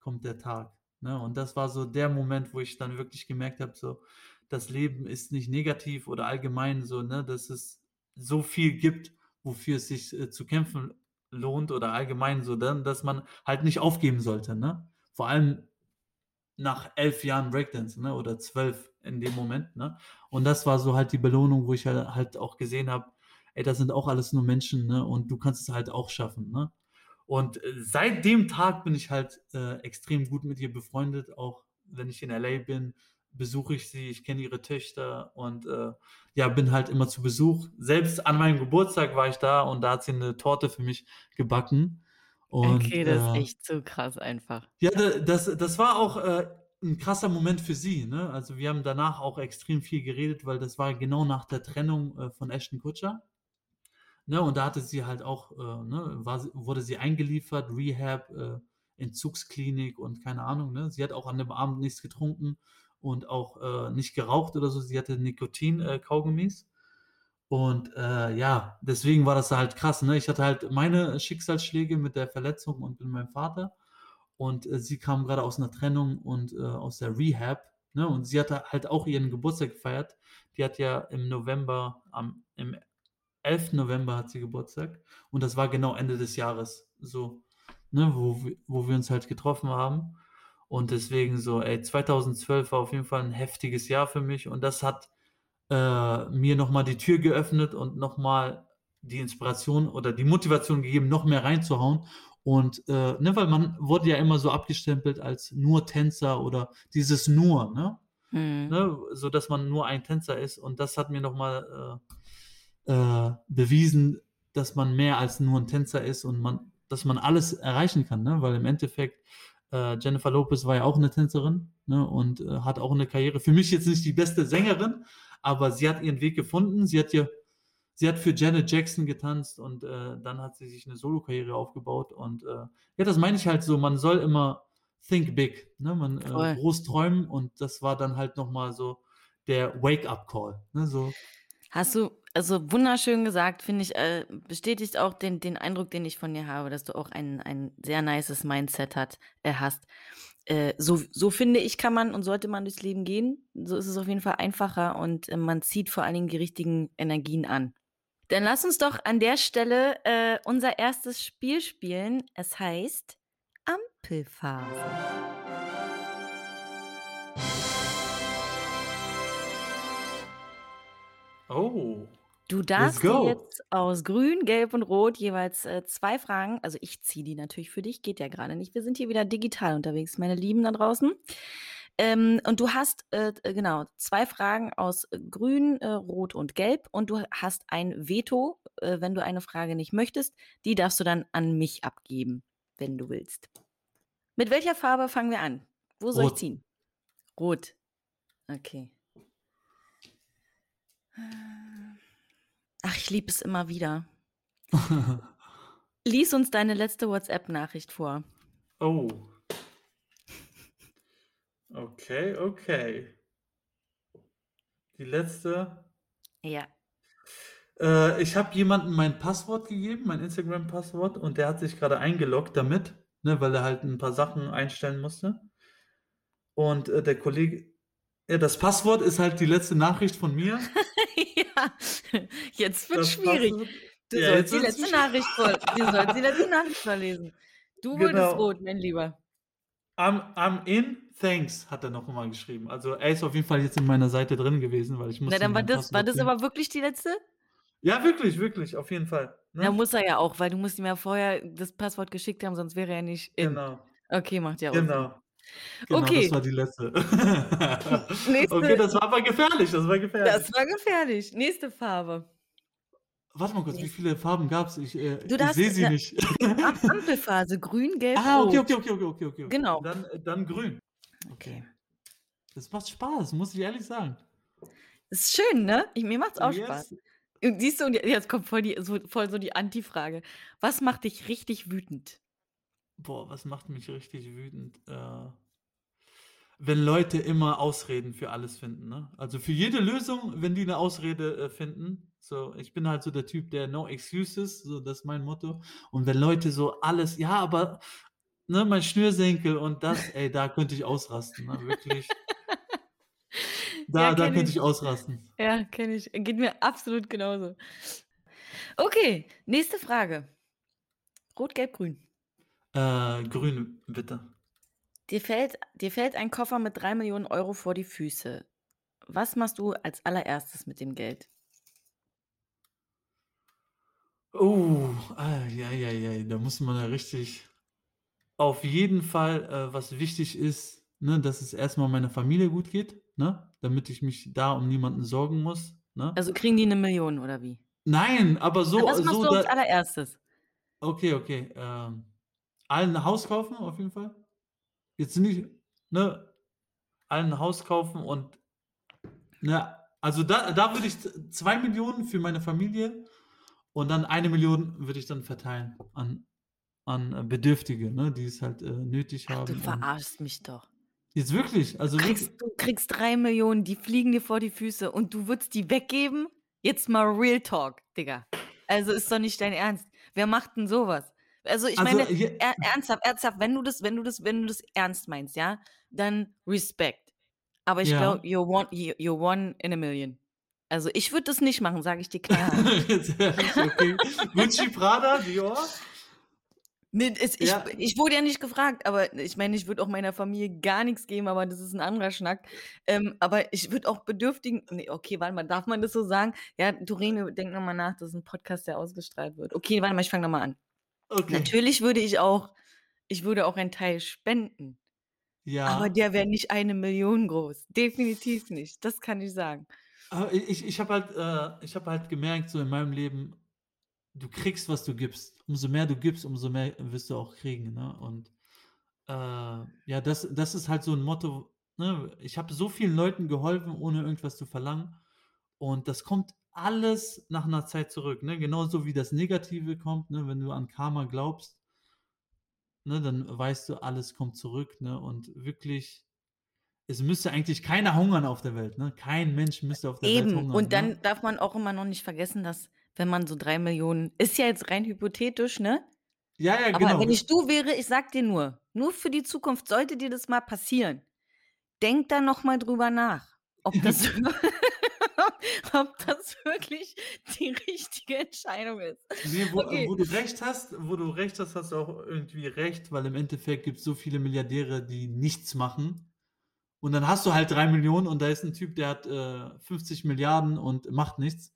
S2: kommt der Tag“, ne? Und das war so der Moment, wo ich dann wirklich gemerkt habe, so, das Leben ist nicht negativ oder allgemein so, ne, dass es so viel gibt, wofür es sich, äh, zu kämpfen lohnt oder allgemein so, dann dass man halt nicht aufgeben sollte, ne? Vor allem nach 11 Jahren Breakdance, ne, oder 12 in dem Moment, ne? Und das war so halt die Belohnung, wo ich ha halt auch gesehen habe: „Ey, das sind auch alles nur Menschen, ne, und du kannst es halt auch schaffen“, ne? Und, äh, seit dem Tag bin ich halt, äh, extrem gut mit ihr befreundet. Auch wenn ich in LA bin, besuche ich sie, ich kenne ihre Töchter und, äh, ja, bin halt immer zu Besuch. Selbst an meinem Geburtstag war ich da und da hat sie 'ne Torte für mich gebacken und,
S1: Okay, das ist
S2: äh
S1: echt so krass einfach.
S2: ja, da das das war auch, äh, 'n krasser Moment für sie, ne? Also, wir haben danach auch extrem viel geredet, weil das war genau nach der Trennung, äh, von Ashton Kutcher. Ne, und da hatte sie halt auch, äh, ne war wurde sie eingeliefert, Rehab, äh, Entzugsklinik und keine Ahnung, ne? Sie hat auch an dem Abend nichts getrunken und auch, äh, nicht geraucht oder so. Sie hatte Nikotin äh. Und, äh, ja, deswegen war das halt krass, ne? Ich hatte halt meine Schicksalsschläge mit der Verletzung und mit meinem Vater und, äh, sie kam grade aus 'ner Trennung und, aus der Rehab, ne? Und sie hatte halt auch ihren Geburtstag gefeiert. Die hat ja im November am im 11. November hat sie Geburtstag und das war genau Ende des Jahres so, ne, wo wo wir uns halt getroffen haben. Und deswegen so, ey, 2012 war auf jeden Fall 'n heftiges Jahr für mich und das hat, äh, mir noch mal die Tür geöffnet und noch mal die Inspiration oder die Motivation gegeben, noch mehr reinzuhauen. Und, äh, ne, weil man wurde ja immer so abgestempelt als nur Tänzer oder dieses nur, ne?
S1: Mhm.
S2: Ne, sodass man nur ein Tänzer ist und das hat mir noch mal, äh, äh, bewiesen, dass man mehr als nur 'n Tänzer ist und man dass man alles erreichen kann, ne? Weil im Endeffekt, äh, Jennifer Lopez war ja auch 'ne Tänzerin, ne, und, äh, hat auch 'ne Karriere für mich jetzt nicht die beste Sängerin, aber sie hat ihren Weg gefunden. Sie hat ja sie hat für Janet Jackson getanzt und, äh, dann hat sie sich 'ne Solokarriere aufgebaut und, äh, ja, das meine ich halt so, man soll immer think big, ne? Man, äh, groß träumen und das war dann halt noch mal so der Wake-up-Call, ne, so.
S1: Hast du also, wunderschön gesagt, finde ich, äh, bestätigt auch den den Eindruck, den ich von dir habe, dass du auch ein ein sehr nices Mindset hat äh, hast. Äh, so so finde ich, kann man und sollte man durchs Leben gehen. So ist es auf jeden Fall einfacher und, äh, man zieht vor allen Dingen die richtigen Energien an. Dann lass uns doch an der Stelle, äh, unser 1. Spiel spielen. Es heißt Ampelphase.
S2: Oh.
S1: Du
S2: Let's
S1: darfst dir
S2: go.
S1: jetzt aus Grün, Gelb und Rot jeweils, äh, 2 Fragen also, ich ziehe die natürlich für dich, geht ja grade nicht. Wir sind hier wieder digital unterwegs, meine Lieben da draußen. Ähm, und du hast, äh, d genau, 2 Fragen aus Grün, äh, Rot und Gelb und du hast ein Veto, äh, wenn du eine Frage nicht möchtest. Die darfst du dann an mich abgeben, wenn du willst. Mit welcher Farbe fangen wir an? Wo soll ich
S2: Rot.
S1: ziehen? Rot. Okay. Ach, ich liebe es immer wieder. Lies uns deine letzte WhatsApp-Nachricht vor.
S2: Oh. Okay, okay. Die letzte
S1: Ja.
S2: Äh, ich habe jemandem mein Passwort gegeben, mein Instagram-Passwort und der hat sich grade eingeloggt damit, ne, weil er halt 'n paar Sachen einstellen musste. Und, äh, der Kollege ja, das Passwort ist halt die letzte Nachricht von mir.
S1: Jetzt wird's
S2: Das
S1: schwierig. Du
S2: ja,
S1: sollst die letzte Nachricht vor du sollst die letzte Nachricht vorlesen. Du
S2: Genau.
S1: rot, mein Lieber.
S2: I'm I'm in, thanks, hat er noch mal geschrieben. Also, er ist auf jeden Fall jetzt in meiner Seite drin gewesen, weil ich
S1: Na,
S2: musste
S1: dann war das war das aber wirklich die letzte?
S2: Ja, wirklich, wirklich, auf jeden Fall,
S1: Ja,
S2: ne?
S1: muss er ja auch, weil du musst ihm ja vorher das Passwort geschickt haben, sonst wäre er nicht in.
S2: Genau.
S1: Okay, macht ja auch Sinn.
S2: Genau. Genau, das
S1: Okay.
S2: war die letzte.
S1: Hm,
S2: Okay,
S1: nächste
S2: das war aber gefährlich, das war gefährlich.
S1: Das war gefährlich. Nächste Farbe.
S2: Warte mal kurz, wie
S1: Nächste.
S2: viele Farben gab's? Ich, äh ich sehe sie nicht.
S1: Am Ampelphase, grün, gelb,
S2: Ah, okay, okay, okay, okay, okay, okay.
S1: Genau.
S2: Dann äh, dann grün.
S1: Okay.
S2: Das macht Spaß, muss ich ehrlich sagen.
S1: Ist schön, ne? Ich mir macht's auch Spaß.
S2: Yes.
S1: Und siehst du, jetzt kommt voll die so voll so die Antifrage. Was macht dich richtig wütend?
S2: Boah, was macht mich richtig wütend? Äh, wenn Leute immer Ausreden für alles finden, ne? Also, für jede Lösung, wenn die 'ne Ausrede, äh, finden. So, ich bin halt so der Typ, der no excuses, so das ist mein Motto. Und wenn Leute so alles: „Ja, aber, ne, mein Schnürsenkel und das“, ey, da könnte ich ausrasten, ne, wirklich. Da
S1: Ja,
S2: da könnte
S1: ich.
S2: ich ausrasten.
S1: Ja, kenne ich. Geht mir absolut genauso. Okay, nächste Frage. Rot, gelb, grün.
S2: Äh, grün, bitte.
S1: Dir fällt dir fällt ein Koffer mit 3.000.000 € vor die Füße. Was machst du als Allererstes mit dem Geld?
S2: Oh, ei, ei, ei, da muss man ja richtig auf jeden Fall, äh, was wichtig ist, ne, dass es erst mal meiner Familie gut geht, ne, damit ich mich da um niemanden sorgen muss, ne?
S1: Also, kriegen die 1.000.000 oder wie?
S2: Nein, aber
S1: Ja,
S2: so
S1: was machst
S2: so
S1: du als Allererstes?
S2: Okay, okay, ähm, allen 'n Haus kaufen auf jeden Fall. Jetzt nicht ne, allen 'n Haus kaufen und ne, also da da würde ich z 2.000.000 für meine Familie und dann 1.000.000 würde ich dann verteilen an an, Bedürftige, ne, die es halt, äh, nötig
S1: Ach, du
S2: haben und
S1: verarschst mich doch.
S2: Jetzt wirklich, also
S1: Du
S2: wirklich.
S1: kriegst du kriegst 3.000.000, die fliegen dir vor die Füße und du würdest die weggeben? Jetzt mal Real Talk, Digga. Also, ist doch nicht dein Ernst. Wer macht denn so was? Also, ich
S2: Also,
S1: meine, er ernsthaft ernsthaft, wenn du das wenn du das wenn du das ernst meinst, ja, dann Respekt. Aber ich
S2: Ja.
S1: glaube, you're one you you're one in a million. Also, ich würde das nicht machen, sage ich dir
S2: ehrlich, okay. Gucci, Prada, Dior?
S1: Ne, es ich
S2: Ja.
S1: ich wurde ja nicht gefragt, aber ich meine, ich würde auch meiner Familie gar nix geben, aber das ist 'n anderer Schnack. Ähm, aber ich würde auch Bedürftigen ne, okay, warte mal, darf man das so sagen? Ja, Dorine, denk noch mal nach, das ist 'n Podcast, der ausgestrahlt wird. Okay, warte mal, ich fange noch mal an.
S2: Okay.
S1: Natürlich würde ich auch ich würde auch einen Teil spenden. Aber
S2: Ja.
S1: der wäre nicht 1.000.000 groß. Definitiv nicht. Das kann ich sagen.
S2: Aber ich ich habe halt äh, ich habe halt gemerkt, so in meinem Leben, du kriegst, was du gibst. Umso mehr du gibst, umso mehr wirst du auch kriegen, ne? Und, äh, ja, das das ist halt so 'n Motto, ne? Ich habe so vielen Leuten geholfen, ohne irgendwas zu verlangen. Und das kommt alles nach 'ner Zeit zurück, ne? Genauso wie das Negative kommt, ne? Wenn du an Karma glaubst ne, dann weißt du, alles kommt zurück, ne? Und wirklich es müsste eigentlich keiner hungern auf der Welt, ne? Kein Mensch müsste auf der Welt
S1: Eben.
S2: hungern,
S1: Und dann
S2: ne?
S1: darf man auch immer noch nicht vergessen, dass, wenn man so 3.000.000 ist ja jetzt rein hypothetisch, ne?
S2: Ja, ja,
S1: Aber
S2: genau.
S1: wenn ich du wäre, ich sage dir nur, nur für die Zukunft, sollte dir das mal passieren, denk da noch mal drüber nach, ob das ob das wirklich die richtige Entscheidung ist.
S2: Ne, wo
S1: Okay.
S2: wo du recht hast wo du recht hast, hast du auch irgendwie recht, weil im Endeffekt gibt's so viele Milliardäre, die nichts machen. Und dann hast du halt 3.000.000 und da ist 'n Typ, der hat, äh, 50.000.000.000 und macht nichts.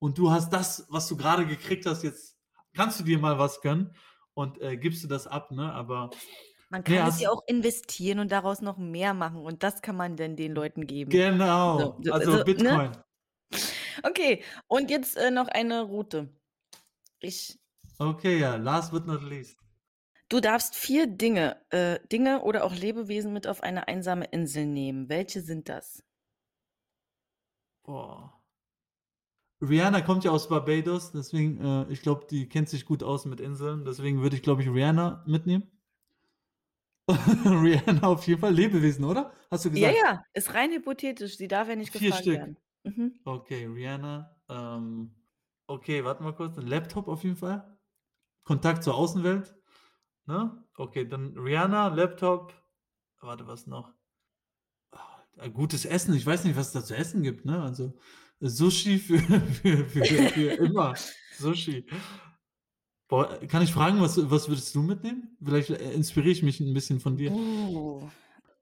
S2: Und du hast das, was du grade gekriegt hast, jetzt kannst du dir mal was gönnen und, äh, gibst du das ab, ne? Aber
S1: Man
S2: ne,
S1: kann es
S2: hast
S1: ja auch investieren und daraus noch mehr machen und das kann man dann den Leuten geben.
S2: Genau,
S1: So, so
S2: also
S1: so, ne? Okay, und jetzt, äh, noch eine rote. Ich
S2: Okay, ja, last but not least.
S1: Du darfst 4 Dinge äh, Dinge oder auch Lebewesen mit auf eine einsame Insel nehmen. Welche sind das?
S2: Boah. Rihanna kommt ja aus Barbados, deswegen, äh, ich glaube, die kennt sich gut aus mit Inseln. Deswegen würde ich, glaube ich, Rihanna mitnehmen. Rihanna auf jeden Fall. Lebewesen, oder? Hast du
S1: Ja,
S2: gesagt?
S1: ja, ist rein hypothetisch. Sie darf ja nicht
S2: 4
S1: gefragt
S2: Stück.
S1: werden. Mhm.
S2: Okay, Rihanna. Ähm, okay, warte mal kurz. 'N Laptop auf jeden Fall. Kontakt zur Außenwelt, ne? Okay, dann Rihanna, Laptop. Warte, was noch? Ah, gutes Essen. Ich weiß nicht, was es da zu essen gibt, ne? Also, Sushi für für für für immer. Sushi. Boah, kann ich fragen, was was würdest du mitnehmen? Vielleicht, äh, inspiriere ich mich 'n bisschen von dir.
S1: Uh,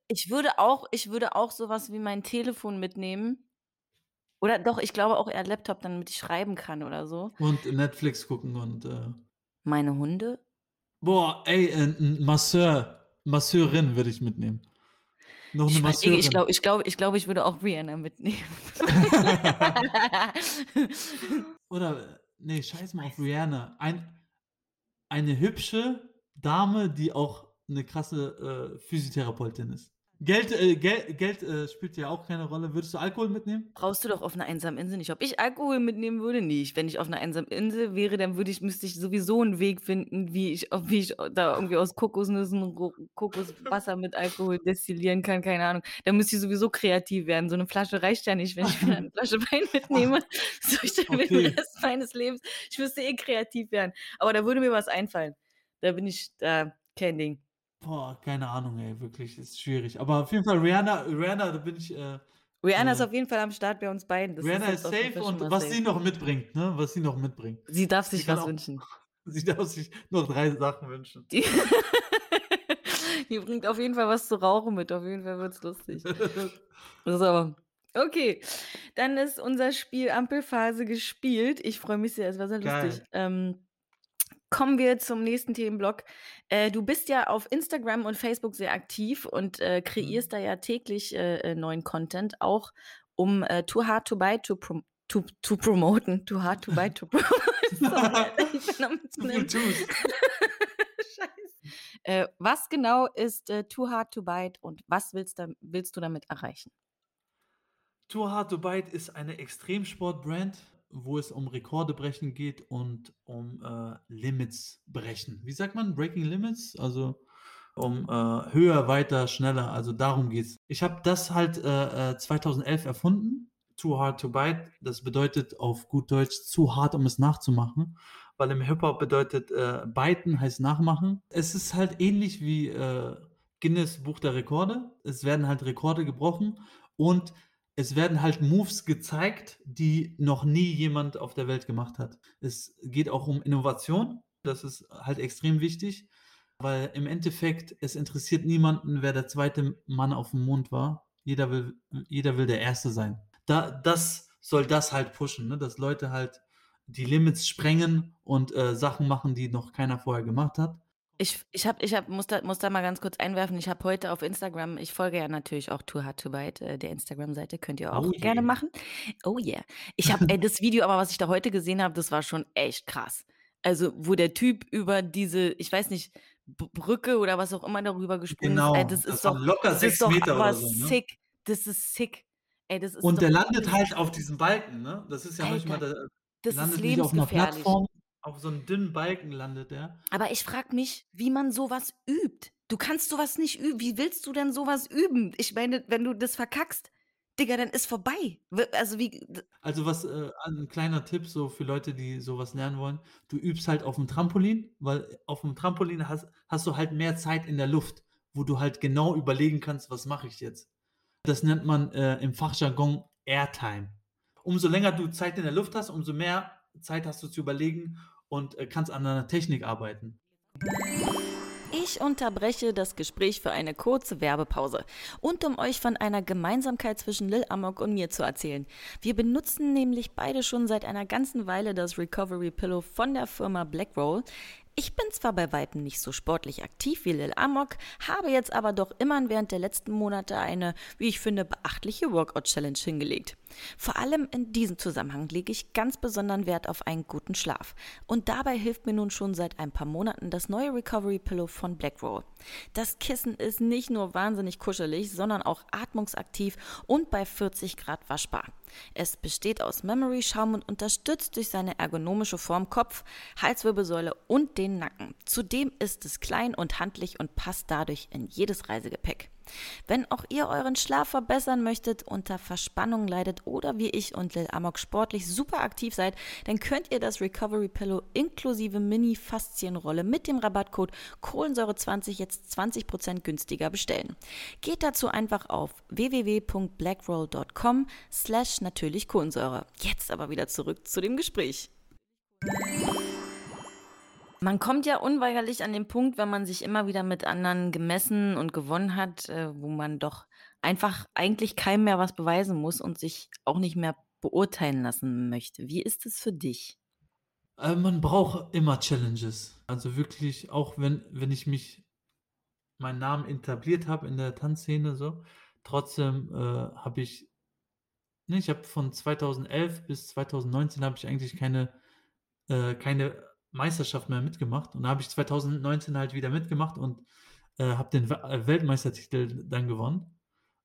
S1: ich würde auch ich würde auch so was wie mein Telefon mitnehmen. Oder doch, ich glaube auch eher Laptop, damit ich schreiben kann oder so.
S2: Und Netflix gucken und, äh
S1: Meine Hunde?
S2: Boah, ey, äh, 'n Masseur Masseurin würde ich mitnehmen. Noch 'ne
S1: Ich wei ich
S2: Masseurin.
S1: glaube ich glaube ich glaube, ich würde auch Rihanna mitnehmen.
S2: Oder, äh, ne, scheiß mal auf Rihanna. Ein eine hübsche Dame, die auch 'ne krasse, äh, Physiotherapeutin ist. Geld äh, Gel Geld, äh, spielt ja auch keine Rolle. Würdest du Alkohol mitnehmen?
S1: Brauchst du doch auf 'ner einsamen Insel nicht. Ob ich Alkohol mitnehmen würde? Ich wenn ich auf 'ner einsamen Insel wäre, dann würde ich müsste ich sowieso 'n Weg finden, wie ich wie ich da irgendwie aus Kokosnüssen Kokoswasser mit Alkohol destillieren kann, keine Ahnung. Da müsste ich sowieso kreativ werden. So 'ne Flasche reicht ja nicht, wenn ich mir 'ne Flasche Wein mitnehme. So ich für den
S2: Okay.
S1: Rest meines Lebens ich müsste eh kreativ werden. Aber da würde mir was einfallen. Da bin ich da kein Ding.
S2: Boah, keine Ahnung, ey, wirklich, ist schwierig. Aber auf jeden Fall Rihanna Rihanna, da bin ich, äh
S1: Rihanna ist
S2: äh
S1: auf jeden Fall am Start bei uns beiden. Das ist
S2: Rihanna ist
S1: jeden
S2: safe und was
S1: safe.
S2: sie noch mitbringt, ne? Was sie noch mitbringt.
S1: Sie darf
S2: Sie
S1: sich
S2: kann
S1: was
S2: auch
S1: wünschen.
S2: sie darf sich noch 3 Sachen wünschen.
S1: Die die bringt auf jeden Fall was zu rauchen mit. Auf jeden Fall wird's lustig. So, okay. Dann ist unser Spiel Ampelphase gespielt. Ich freue mich sehr, es war sehr lustig.
S2: Geil.
S1: Ähm, kommen wir zum nächsten Themenblock. Äh, du bist ja auf Instagram und Facebook sehr aktiv und, äh,
S2: Mhm.
S1: kreierst da ja täglich, äh, äh, neuen Content, auch um, äh, Too Hard to Buy to prom to to promoten. Too Hard to Buy to promoten. Ich bin am. Scheiße. Äh, was genau ist, Too Hard to Bite und was willst da willst du damit erreichen?
S2: Too Hard to Bite ist eine Extremsport-Brand, wo es um Rekorde brechen geht und um, äh, Limits brechen. Wie sagt man? Breaking Limits? Also, um, äh, höher, weiter, schneller, also darum geht's. Ich habe das halt, äh, äh, 2011 erfunden, Too Hard to Bite. Das bedeutet auf gut Deutsch zu hart, um es nachzumachen, weil im Hip-Hop bedeutet, äh, biten heißt nachmachen. Es ist halt ähnlich wie, äh, Guinness Buch der Rekorde. Es werden halt Rekorde gebrochen und es werden halt Moves gezeigt, die noch nie jemand auf der Welt gemacht hat. Es geht auch um Innovation. Das ist halt extrem wichtig, weil im Endeffekt es interessiert niemanden, wer der 2. Mann aufm Mond war. Jeder will jeder will der Erste sein. Da das soll das halt pushen, ne, dass Leute halt die Limits sprengen und, äh, Sachen machen, die noch keiner vorher gemacht hat.
S1: Ich ich habe ich habe muss da muss da mal ganz kurz einwerfen, ich habe heute auf Instagram ich folge ja natürlich auch Too Hard to Bite, äh, der Instagram-Seite, könnt ihr auch
S2: Oh
S1: gerne
S2: je.
S1: machen. Oh yeah. Ich habe ey, das Video aber, was ich da heute gesehen habe, das war schon echt krass. Also, wo der Typ über diese, ich weiß nicht, Brücke oder was auch immer darüber gesprungen ist. Ey,
S2: Genau,
S1: das
S2: das
S1: ist doch
S2: locker
S1: das
S2: 6
S1: ist doch
S2: Meter
S1: aber
S2: oder so, ne?
S1: sick. Das ist sick. Ey, das ist
S2: Und der landet halt auf diesem Balken, ne? Das ist ja manchmal der
S1: das ist lebensgefährlich.
S2: Auf so 'nem dünnen Balken landet der.
S1: Aber ich frage mich, wie man so was übt. Du kannst so was nicht üben. Wie willst du denn so was üben? Ich meine, wenn du das verkackst, Digga, dann ist vorbei. Also wie
S2: Also, was, äh, ein kleiner Tipp so für Leute, die so was lernen wollen. Du übst halt aufm Trampolin, weil aufm Trampolin hast hast du halt mehr Zeit in der Luft, wo du halt genau überlegen kannst: „Was mache ich jetzt?“ Das nennt man, äh, im Fachjargon Airtime. Umso länger du Zeit in der Luft hast, umso mehr Zeit hast du zu überlegen und, äh, kannst an deiner Technik arbeiten.
S1: Ich unterbreche das Gespräch für eine kurze Werbepause und um euch von einer Gemeinsamkeit zwischen Lil Amok und mir zu erzählen. Wir benutzen nämlich beide schon seit einer ganzen Weile das Recovery Pillow von der Firma Blackroll. Ich bin zwar bei Weitem nicht so sportlich aktiv wie Lil Amok, habe jetzt aber doch immerhin während der letzten Monate eine, wie ich finde, beachtliche Workout-Challenge hingelegt. Vor allem in diesem Zusammenhang lege ich ganz besonderen Wert auf einen guten Schlaf. Und dabei hilft mir nun schon seit ein paar Monaten das neue Recovery Pillow von Blackroll. Das Kissen ist nicht nur wahnsinnig kuschelig, sondern auch atmungsaktiv und bei 40 Grad waschbar. Es besteht aus Memory-Schaum und unterstützt durch seine ergonomische Form Kopf, Halswirbelsäule und den Nacken. Zudem ist es klein und handlich und passt dadurch in jedes Reisegepäck. Wenn auch ihr euren Schlaf verbessern möchtet, unter Verspannung leidet oder wie ich und Lil Amok sportlich super aktiv seid, dann könnt ihr das Recovery Pillow inklusive Mini-Faszienrolle mit dem Rabattcode Kohlensäure20 jetzt 20% günstiger bestellen. Geht dazu einfach auf www.blackroll.com slash natürlich Kohlensäure. Jetzt aber wieder zurück zu dem Gespräch. Man kommt ja unweigerlich an den Punkt, wenn man sich immer wieder mit anderen gemessen und gewonnen hat, äh, wo man doch einfach eigentlich keinem mehr was beweisen muss und sich auch nicht mehr beurteilen lassen möchte, wie ist es für dich?
S2: Äh, man braucht immer Challenges. Also wirklich, auch wenn wenn ich mich meinen Namen etabliert habe in der Tanzszene so, trotzdem, äh, habe ich ne, ich habe von 2011 bis 2019 habe ich eigentlich keine äh, keine Meisterschaft mehr mitgemacht und da habe ich 2019 halt wieder mitgemacht und, äh, habe den äh, Weltmeistertitel dann gewonnen.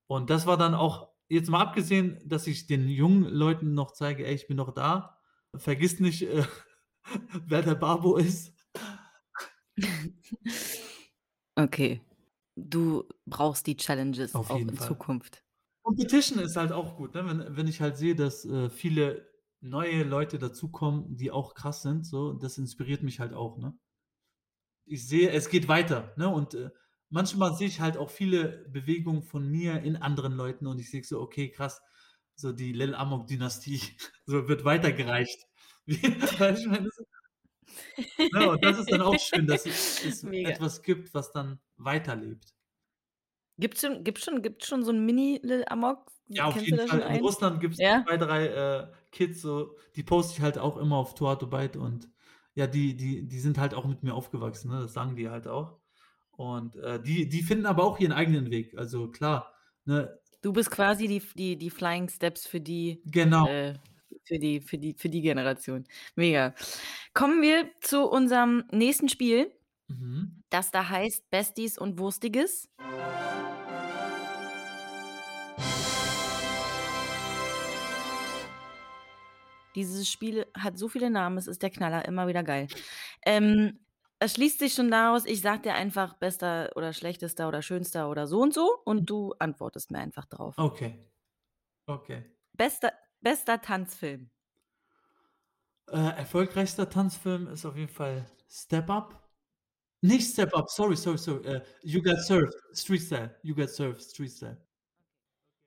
S2: Und das war dann auch jetzt mal abgesehen, dass ich den jungen Leuten noch zeige: „Ey, ich bin noch da. Vergiss nicht, äh, wer der Babo ist.“
S1: Okay. Du brauchst die Challenges
S2: Auf
S1: auch in
S2: Fall.
S1: Zukunft.
S2: Competition ist halt auch gut, ne? Wenn wenn ich halt sehe, dass, äh, viele neue Leute dazukommen, die auch krass sind, so, das inspiriert mich halt auch, ne? Ich sehe, es geht weiter, ne? Und, äh, manchmal sehe ich halt auch viele Bewegungen von mir in anderen Leuten und ich sehe so: „Okay, krass, so die Lil Amok-Dynastie, so wird weitergereicht.“ Wie weißt du, ich meine so ne, und das ist dann auch schön, dass es es etwas gibt, was dann weiterlebt.
S1: Gibt's schon gibt's schon gibt's schon so 'n Mini Lil Amok?
S2: Ja, auf
S1: Kennst
S2: jeden Fall. In? Russland gibt's
S1: Ja?
S2: 2, 3, äh, Kids so, die poste ich halt auch immer auf Tour to Byte und ja, die die die sind halt auch mit mir aufgewachsen, ne? Das sagen die halt auch. Und, äh, die die finden aber auch ihren eigenen Weg. Also klar, ne?
S1: Du bist quasi die die die Flying Steps für die
S2: Genau.
S1: äh, für die für die für die Generation. Mega. Kommen wir zu unserem nächsten Spiel,
S2: Mhm.
S1: das da heißt Besties und Wurstiges. Dieses Spiel hat so viele Namen, es ist der Knaller, immer wieder geil. Ähm, es schließt sich schon daraus, ich sage dir einfach bester oder schlechtester oder schönster oder so und so und du antwortest mir einfach drauf.
S2: Okay. Okay.
S1: Bester bester Tanzfilm.
S2: Äh, erfolgreichster Tanzfilm ist auf jeden Fall Step Up. Nicht Step Up, sorry, sorry, sorry, äh, You Got Served, Street Style. You Got Served, Street Style.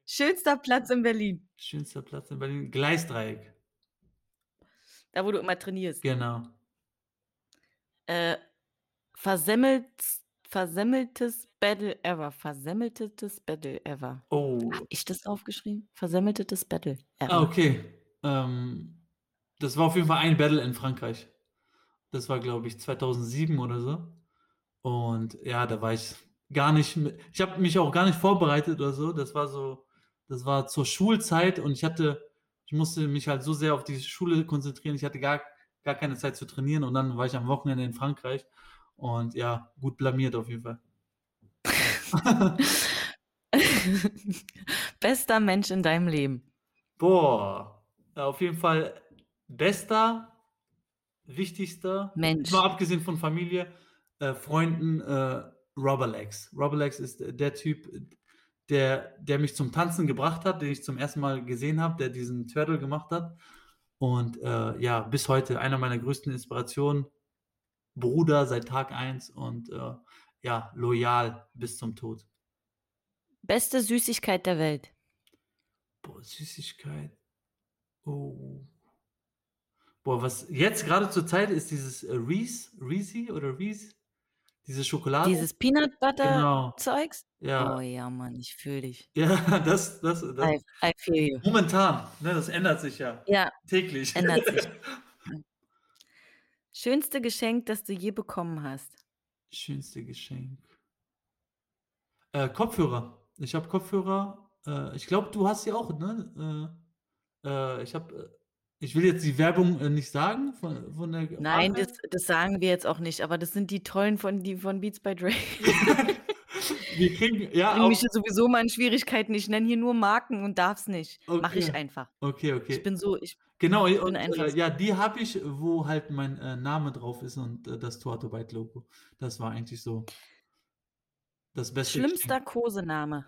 S1: Schönster Platz in Berlin.
S2: Schönster Platz in Berlin, Gleisdreieck.
S1: Da, wo du immer trainierst.
S2: Genau.
S1: Äh, versemmelts versemmeltes Battle ever. Versemmeltetes Battle ever.
S2: Oh.
S1: Habe ich das aufgeschrieben? Versemmeltetes Battle ever.
S2: Ah, okay. Ähm, das war auf jeden Fall ein Battle in Frankreich. Das war, glaube ich, 2007 oder so. Und ja, da war ich gar nicht ich habe mich auch gar nicht vorbereitet oder so. Das war so das war zur Schulzeit und ich hatte ich musste mich halt so sehr auf die Schule konzentrieren. Ich hatte gar gar keine Zeit zu trainieren und dann war ich am Wochenende in Frankreich und ja, gut blamiert auf jeden Fall.
S1: Bester Mensch in deinem Leben.
S2: Boah, auf jeden Fall bester, wichtigster,
S1: Mensch.
S2: mal abgesehen von Familie, äh, Freunden, äh, Robberlegs. Robberlegs ist der Typ, der der mich zum Tanzen gebracht hat, den ich zum 1. Mal gesehen habe, der diesen Turtle gemacht hat. Und, äh, ja, bis heute einer meiner größten Inspirationen. Bruder seit Tag 1 und, äh, ja, loyal bis zum Tod.
S1: Beste Süßigkeit der Welt.
S2: Boah, Süßigkeit. Oh. Boah, was jetzt grade zur Zeit ist dieses, äh, Reese Reezy oder Reese? Diese Schokolade?
S1: Dieses Peanut Butter
S2: Genau.
S1: Zeugs?
S2: Ja.
S1: Oh ja, Mann, ich fühle dich.
S2: Ja, das das das
S1: I I feel you.
S2: momentan, ne, das ändert sich ja
S1: Ja,
S2: täglich.
S1: ändert sich. Schönste Geschenk, das du je bekommen hast?
S2: Schönste Geschenk. Äh, Kopfhörer. Ich habe Kopfhörer, äh, ich glaube, du hast sie auch, ne? Äh, äh, ich habe äh, ich will jetzt die Werbung, äh, nicht sagen von von der
S1: Nein, das das sagen wir jetzt auch nicht, aber das sind die tollen von die von Beats by Dre.
S2: Wir kriegen ja, auch
S1: mich ja sowieso mal in Schwierigkeiten. Ich nenne hier nur Marken und darf's nicht. Mache ich
S2: Okay.
S1: einfach.
S2: Okay,
S1: Ich
S2: okay.
S1: bin so ich
S2: Genau,
S1: ich
S2: und, äh, ja, die habe ich, wo halt mein, äh, Name drauf ist und, äh, das Tour to Byte Logo. Das war eigentlich so das beste
S1: Schlimmster
S2: Geschenk.
S1: Kosename.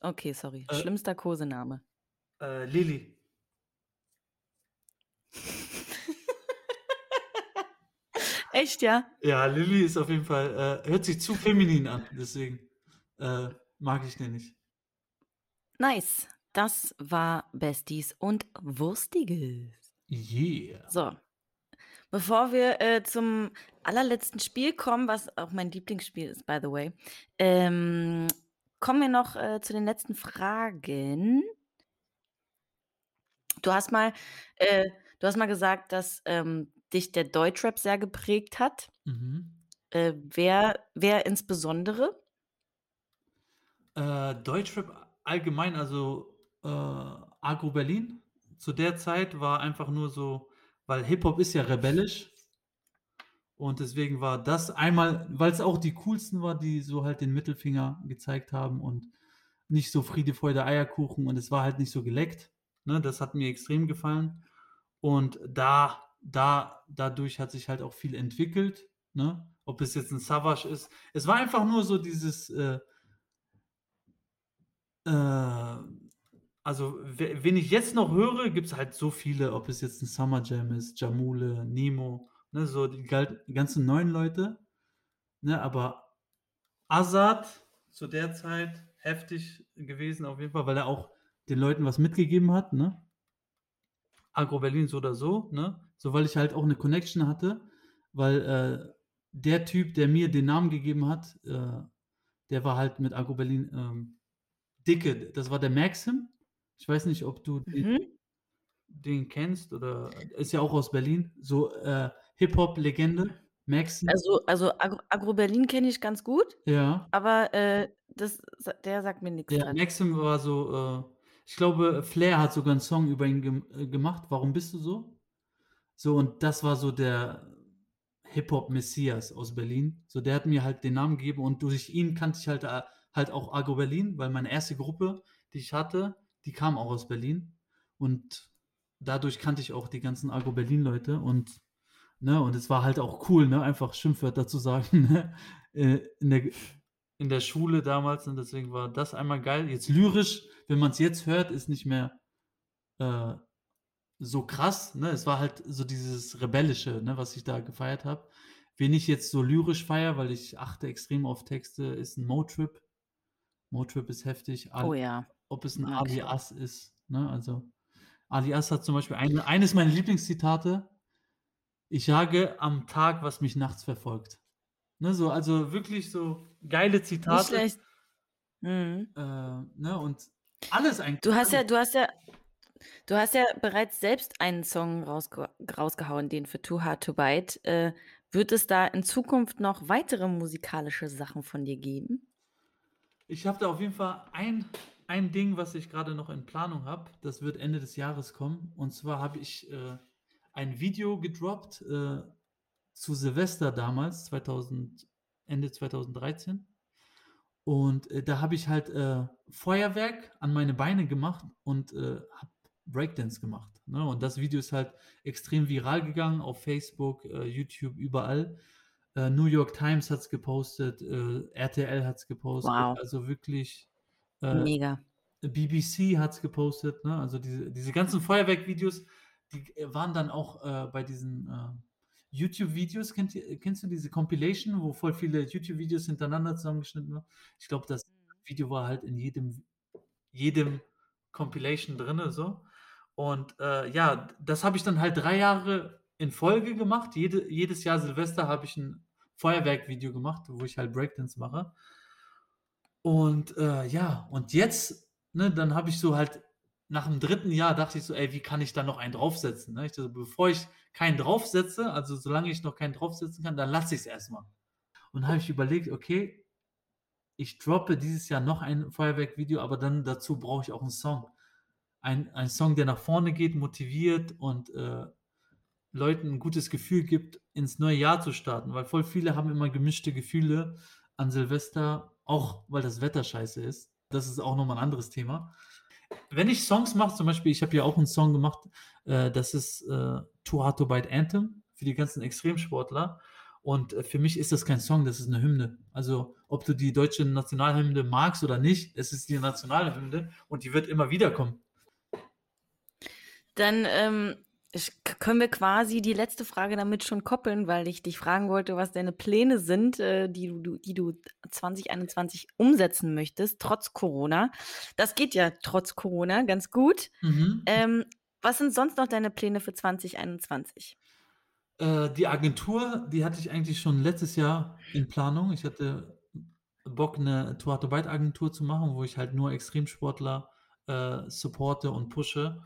S1: Okay, sorry.
S2: Äh
S1: Schlimmster Kosename.
S2: Äh, Lilly.
S1: Echt, ja?
S2: Ja, Lilly ist auf jeden Fall, äh hört sich zu feminin an, deswegen, äh, mag ich den nicht.
S1: Nice. Das war Besties und Wurstiges.
S2: Yeah.
S1: So. Bevor wir, äh, zum allerletzten Spiel kommen, was auch mein Lieblingsspiel ist, by the way, ähm, kommen wir noch, äh, zu den letzten Fragen. Du hast mal äh, du hast mal gesagt, dass, ähm, dich der Deutschrap sehr geprägt hat.
S2: Mhm.
S1: Äh, wer wer insbesondere?
S2: Äh, Deutschrap allgemein, also, äh, Agro Berlin zu der Zeit war einfach nur so weil Hip-Hop ist ja rebellisch und deswegen war das einmal weil's auch die coolsten war, die so halt den Mittelfinger gezeigt haben und nicht so Friede, Freude, Eierkuchen und es war halt nicht so geleckt, ne? Das hat mir extrem gefallen und da da dadurch hat sich halt auch viel entwickelt, ne? Ob es jetzt 'n Savage ist. Es war einfach nur so dieses, äh äh, also we wen ich jetzt noch höre, gibt's halt so viele, ob es jetzt 'n Summer Jam ist, Ja Mule, Nemo, ne, so die ganzen neuen Leute, ne? Aber Azad zu der Zeit heftig gewesen auf jeden Fall, weil er auch den Leuten was mitgegeben hat, ne? Agro Berlin so oder so, ne? So, weil ich halt auch 'ne Connection hatte, weil, äh, der Typ, der mir den Namen gegeben hat, äh, der war halt mit Agro Berlin, ähm, dicke. Das war der Maxim. Ich weiß nicht, ob du den
S1: Mhm.
S2: den kennst oder ist ja auch aus Berlin, so, äh, Hip-Hop-Legende, Maxim.
S1: Also also Agro Agro Berlin kenne ich ganz gut,
S2: Ja.
S1: aber, äh, das der sagt mir nix
S2: Der
S1: grad.
S2: Maxim war so, äh ich glaube, Flair hat sogar 'n Song über ihn gem äh, gemacht, „Warum bist du so?“ So, und das war so der Hip-Hop-Messias aus Berlin. So, der hat mir halt den Namen gegeben und durch ihn kannte ich halt, äh halt auch Agro Berlin, weil meine 1. Gruppe, die ich hatte, die kam auch aus Berlin und dadurch kannte ich auch die ganzen Agro Berlin-Leute und ne, und es war halt auch cool, ne, einfach Schimpfwörter zu sagen, ne, äh, in der in der Schule damals und deswegen war das einmal geil. Jetzt lyrisch, wenn man's jetzt hört, ist nicht mehr, äh, so krass, ne? Es war halt so dieses Rebellische, ne, was ich da gefeiert habe. Wen ich jetzt so lyrisch feiere, weil ich achte extrem auf Texte, ist 'n Motrip. Motrip ist heftig. Al
S1: Oh ja.
S2: ob es 'n Ali
S1: Okay.
S2: Az ist, ne? Also, Ali Az hat zum Beispiel eine eines meiner Lieblingszitate: „Ich jage am Tag, was mich nachts verfolgt.“ Ne, so also wirklich so geile
S1: Nicht
S2: Zitate.
S1: schlecht. Mhm.
S2: Äh, ne, und alles eigentlich,
S1: Du hast ja du hast ja du hast ja bereits selbst einen Song rausge rausgehauen, den für „Too Hard to Bite“. Äh, wird es da in Zukunft noch weitere musikalische Sachen von dir geben?
S2: Ich habe da auf jeden Fall ein ein Ding, was ich grade noch in Planung habe. Das wird Ende des Jahres kommen. Und zwar habe ich, äh, ein Video gedroppt, äh, zu Silvester damals, 2000 Ende 2013. Und, äh, da habe ich halt, äh, Feuerwerk an meine Beine gemacht und, äh, habe Breakdance gemacht, ne? Und das Video ist halt extrem viral gegangen auf Facebook, äh, YouTube, überall. Äh, New York Times hat's gepostet, äh, RTL hat's gepostet,
S1: Wow.
S2: also wirklich,
S1: Mega.
S2: BBC hat's gepostet, ne? Also diese diese ganzen Feuerwerk-Videos, die waren dann auch, bei diesen, YouTube-Videos. Kennt kennst du diese Compilation, wo voll viele YouTube-Videos hintereinander zusammengeschnitten waren? Ich glaube, das
S1: Mhm.
S2: Video war halt in jedem jedem Compilation drinne so. Und, äh, ja, das habe ich dann halt 3 Jahre in Folge gemacht. Jede jedes Jahr Silvester habe ich 'n Feuerwerk-Video gemacht, wo ich halt Breakdance mache. Und, äh, ja, und jetzt, ne, dann habe ich so halt nach dem 3. Jahr dachte ich so: „Ey, wie kann ich da noch einen draufsetzen“, ne? Ich so: „Bevor ich keinen draufsetze also solange ich noch keinen draufsetzen kann, dann lasse ich's erst mal.“ Und habe ich überlegt: „Okay, ich droppe dieses Jahr noch ein Feuerwerk-Video, aber dann dazu brauche ich auch 'n Song.“ Ein ein Song, der nach vorne geht, motiviert und, äh, Leuten 'n gutes Gefühl gibt, ins neue Jahr zu starten, weil voll viele haben immer gemischte Gefühle an Silvester, auch weil das Wetter scheiße ist. Das ist auch noch mal 'n anderes Thema. Wenn ich Songs mache zum Beispiel ich habe ja auch 'n Song gemacht, äh, das ist, äh, „Too Hard to Bite“ Anthem für die ganzen Extremsportler. Und, äh, für mich ist das kein Song, das ist 'ne Hymne. Also, ob du die deutsche Nationalhymne magst oder nicht, es ist die Nationalhymne und die wird immer wiederkommen.
S1: Dann, ähm, sch k können wir quasi die letzte Frage damit schon koppeln, weil ich dich fragen wollte, was deine Pläne sind, äh, die du die du 2021 umsetzen möchtest, trotz Corona. Das geht ja trotz Corona ganz gut.
S2: Mhm.
S1: Ähm, was sind sonst noch deine Pläne für 2021?
S2: Äh, die Agentur, die hatte ich eigentlich schon letztes Jahr in Planung. Ich hatte Bock, 'ne „Too Hard to Bite“ Agentur zu machen, wo ich halt nur Extremsportler, äh, supporte und pushe.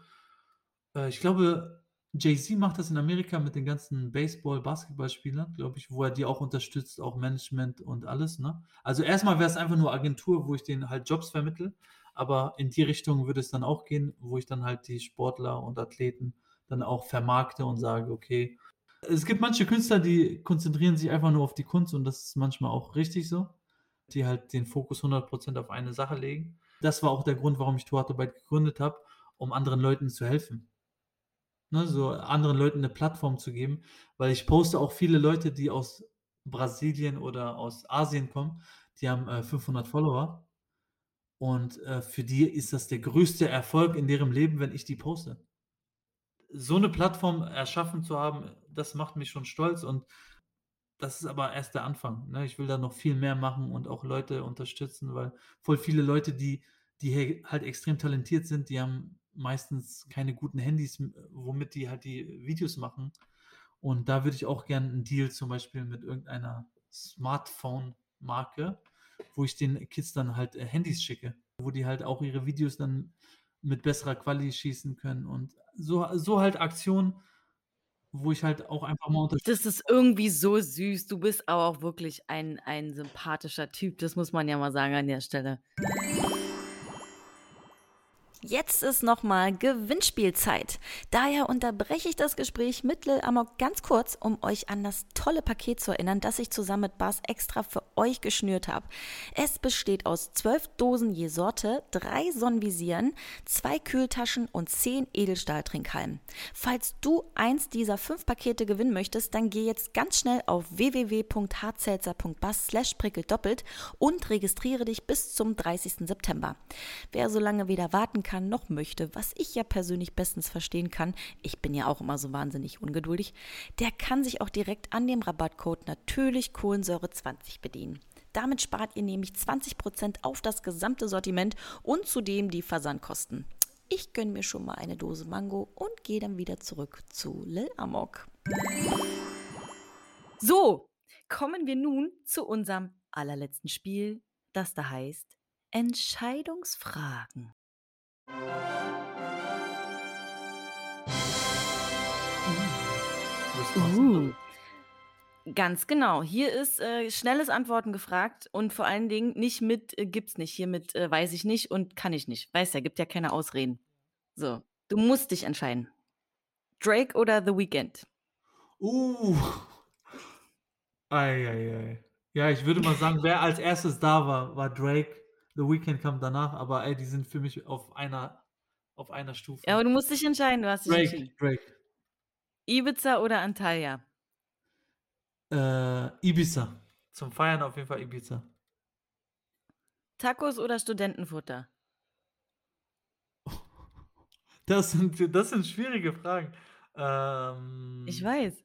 S2: Äh, ich glaube, Jay-Z macht das in Amerika mit den ganzen Baseball Basketballspielern, glaube ich, wo er die auch unterstützt, auch Management und alles, ne? Also, erstmal wäre es einfach nur Agentur, wo ich denen halt Jobs vermittle, aber in die Richtung würde es dann auch gehen, wo ich dann halt die Sportler und Athleten dann auch vermarkte und sage: „Okay“ es gibt manche Künstler, die konzentrieren sich einfach nur auf die Kunst und das ist manchmal auch richtig so, die halt den Fokus 100% auf eine Sache legen. Das war auch der Grund, warum ich Tuatarbeit gegründet habe, um anderen Leuten zu helfen. Ne, so anderen Leuten 'ne Plattform zu geben, weil ich poste auch viele Leute, die aus Brasilien oder aus Asien kommen, die haben, äh, 500 Follower und, äh, für die ist das der größte Erfolg in deren Leben, wenn ich die poste. So 'ne Plattform erschaffen zu haben, das macht mich schon stolz und das ist aber erst der Anfang, ne? Ich will da noch viel mehr machen und auch Leute unterstützen, weil voll viele Leute, die die halt extrem talentiert sind, die haben meistens keine guten Handys, m womit die halt die Videos machen. Und da würde ich auch gern 'n Deal zum Beispiel mit irgendeiner Smartphone-Marke, wo ich den Kids dann halt, äh, Handys schicke, wo die halt auch ihre Videos dann mit besserer Quali schießen können und so so halt Aktionen, wo ich halt auch einfach mal.
S1: Das ist irgendwie so süß. Du bist aber auch wirklich ein ein sympathischer Typ. Das muss man ja mal sagen an der Stelle. Jetzt ist noch mal Gewinnspielzeit. Daher unterbreche ich das Gespräch mit Lil Amok ganz kurz, um euch an das tolle Paket zu erinnern, das ich zusammen mit Bas extra für euch geschnürt habe. Es besteht aus zwölf Dosen je Sorte, drei Sonnenvisieren, zwei Kühltaschen und zehn Edelstahltrinkhalmen. Falls du eins dieser fünf Pakete gewinnen möchtest, dann geh jetzt ganz schnell auf www.harzelzer.bass slash doppelt und registriere dich bis zum 30. September. Wer so lange weder warten kann, kann, noch möchte, was ich ja persönlich bestens verstehen kann, ich bin ja auch immer so wahnsinnig ungeduldig, der kann sich auch direkt an dem Rabattcode natürlich Kohlensäure 20 bedienen. Damit spart ihr nämlich 20% auf das gesamte Sortiment und zudem die Versandkosten. Ich gönne mir schon mal eine Dose Mango und gehe dann wieder zurück zu Lil Amok. So, kommen wir nun zu unserem allerletzten Spiel, das da heißt Entscheidungsfragen. Uh. Ganz genau. Hier ist äh, schnelles Antworten gefragt und vor allen Dingen nicht mit äh, gibt's nicht, hier mit äh, weiß ich nicht und kann ich nicht. Weißt ja, gibt ja keine Ausreden. So, du musst dich entscheiden. Drake oder The Weeknd?
S2: Uh. Ei, ei, ei. Ja, ich würde mal sagen, wer als Erstes da war, war Drake. The Weeknd kam danach, aber ey, die sind für mich auf einer auf einer Stufe.
S1: Ja, aber du musst dich entscheiden, du hast dich
S2: Drake,
S1: entschieden.
S2: Drake.
S1: Ibiza oder Antalya?
S2: Äh, Ibiza. Zum Feiern auf jeden Fall Ibiza.
S1: Tacos oder Studentenfutter?
S2: Das sind das sind schwierige Fragen. Ähm
S1: Ich weiß.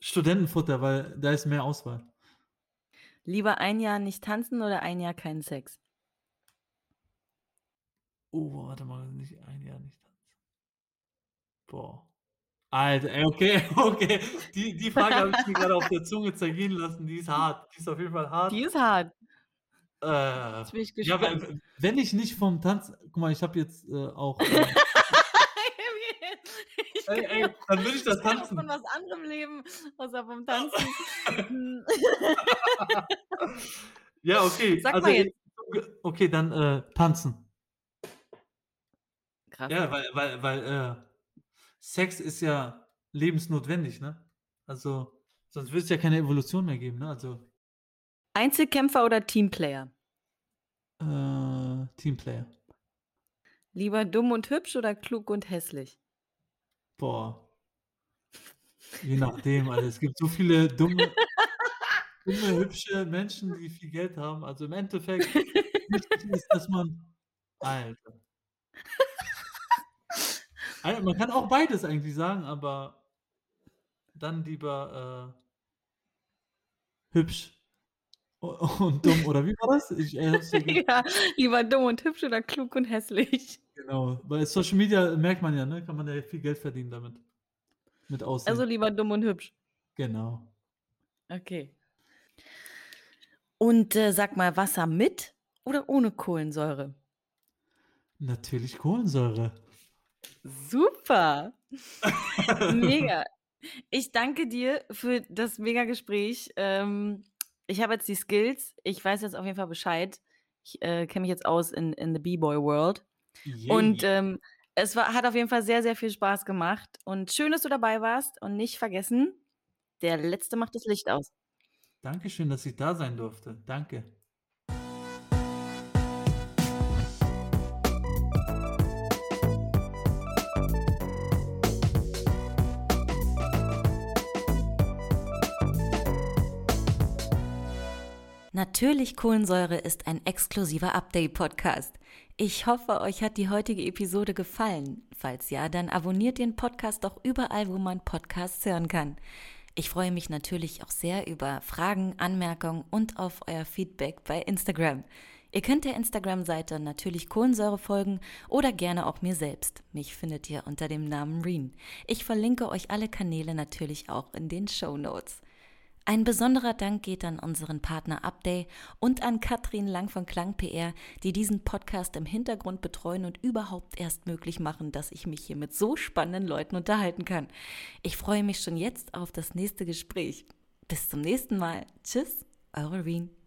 S2: Studentenfutter, weil da ist mehr Auswahl.
S1: Lieber ein Jahr nicht tanzen oder ein Jahr keinen Sex?
S2: Oh, warte mal, nicht ein Jahr nicht tanzen. Boah. Alter, ey, okay, okay. Die die Frage habe ich mir grade auf der Zunge zergehen lassen. Die ist hart. Die ist auf jeden Fall hart.
S1: Die ist hart.
S2: Äh,
S1: Jetzt bin ich
S2: ja,
S1: gespannt.
S2: w wenn ich nicht vom Tanzen guck mal, ich habe jetzt, äh, auch, äh
S1: Ich
S2: Ey, ey, dann will ich das
S1: ich
S2: tanzen.
S1: von was anderem leben, außer vom Tanzen.
S2: Ja, okay.
S1: Sag
S2: Also,
S1: mal jetzt.
S2: okay, dann, äh, tanzen.
S1: Krass.
S2: Ja, weil weil weil, äh, Sex ist ja lebensnotwendig, ne? Also, sonst würde es ja keine Evolution mehr geben, ne? Also
S1: Einzelkämpfer oder Teamplayer?
S2: Äh, Teamplayer.
S1: Lieber dumm und hübsch oder klug und hässlich?
S2: Boah. Je nachdem, Alter. Es gibt so viele dumme dumme, hübsche Menschen, die viel Geld haben. Also, im Endeffekt wichtig ist, dass man Alter. Ei man kann auch beides eigentlich sagen, aber dann lieber, äh hübsch und dumm, oder wie war das? Ich, äh.
S1: Ja, lieber dumm und hübsch oder klug und hässlich?
S2: Genau. Bei Social Media merkt man ja, ne, kann man ja viel Geld verdienen damit. Mit Aussehen.
S1: Also, lieber dumm und hübsch.
S2: Genau.
S1: Okay. Und, äh, sag mal, Wasser mit oder ohne Kohlensäure?
S2: Natürlich Kohlensäure.
S1: Super. Mega. Ich danke dir für das mega Gespräch. Ähm, ich habe jetzt die Skills. Ich weiß jetzt auf jeden Fall Bescheid. Ich äh, kenne mich jetzt aus in, in the B-Boy World.
S2: Yay.
S1: Und ähm, es war, hat auf jeden Fall sehr, sehr viel Spaß gemacht. Und schön, dass du dabei warst. Und nicht vergessen, der Letzte macht das Licht aus.
S2: Dankeschön, dass ich da sein durfte. Danke.
S1: Natürlich Kohlensäure ist ein exklusiver Update-Podcast. Ich hoffe, euch hat die heutige Episode gefallen. Falls ja, dann abonniert den Podcast doch überall, wo man Podcasts hören kann. Ich freue mich natürlich auch sehr über Fragen, Anmerkungen und auf euer Feedback bei Instagram. Ihr könnt der Instagram-Seite natürlich Kohlensäure folgen oder gerne auch mir selbst. Mich findet ihr unter dem Namen Reen. Ich verlinke euch alle Kanäle natürlich auch in den Show Notes. Ein besonderer Dank geht an unseren Partner Upday und an Katrin Lang von Klang PR, die diesen Podcast im Hintergrund betreuen und überhaupt erst möglich machen, dass ich mich hier mit so spannenden Leuten unterhalten kann. Ich freue mich schon jetzt auf das nächste Gespräch. Bis zum nächsten Mal. Tschüss, eure Reen.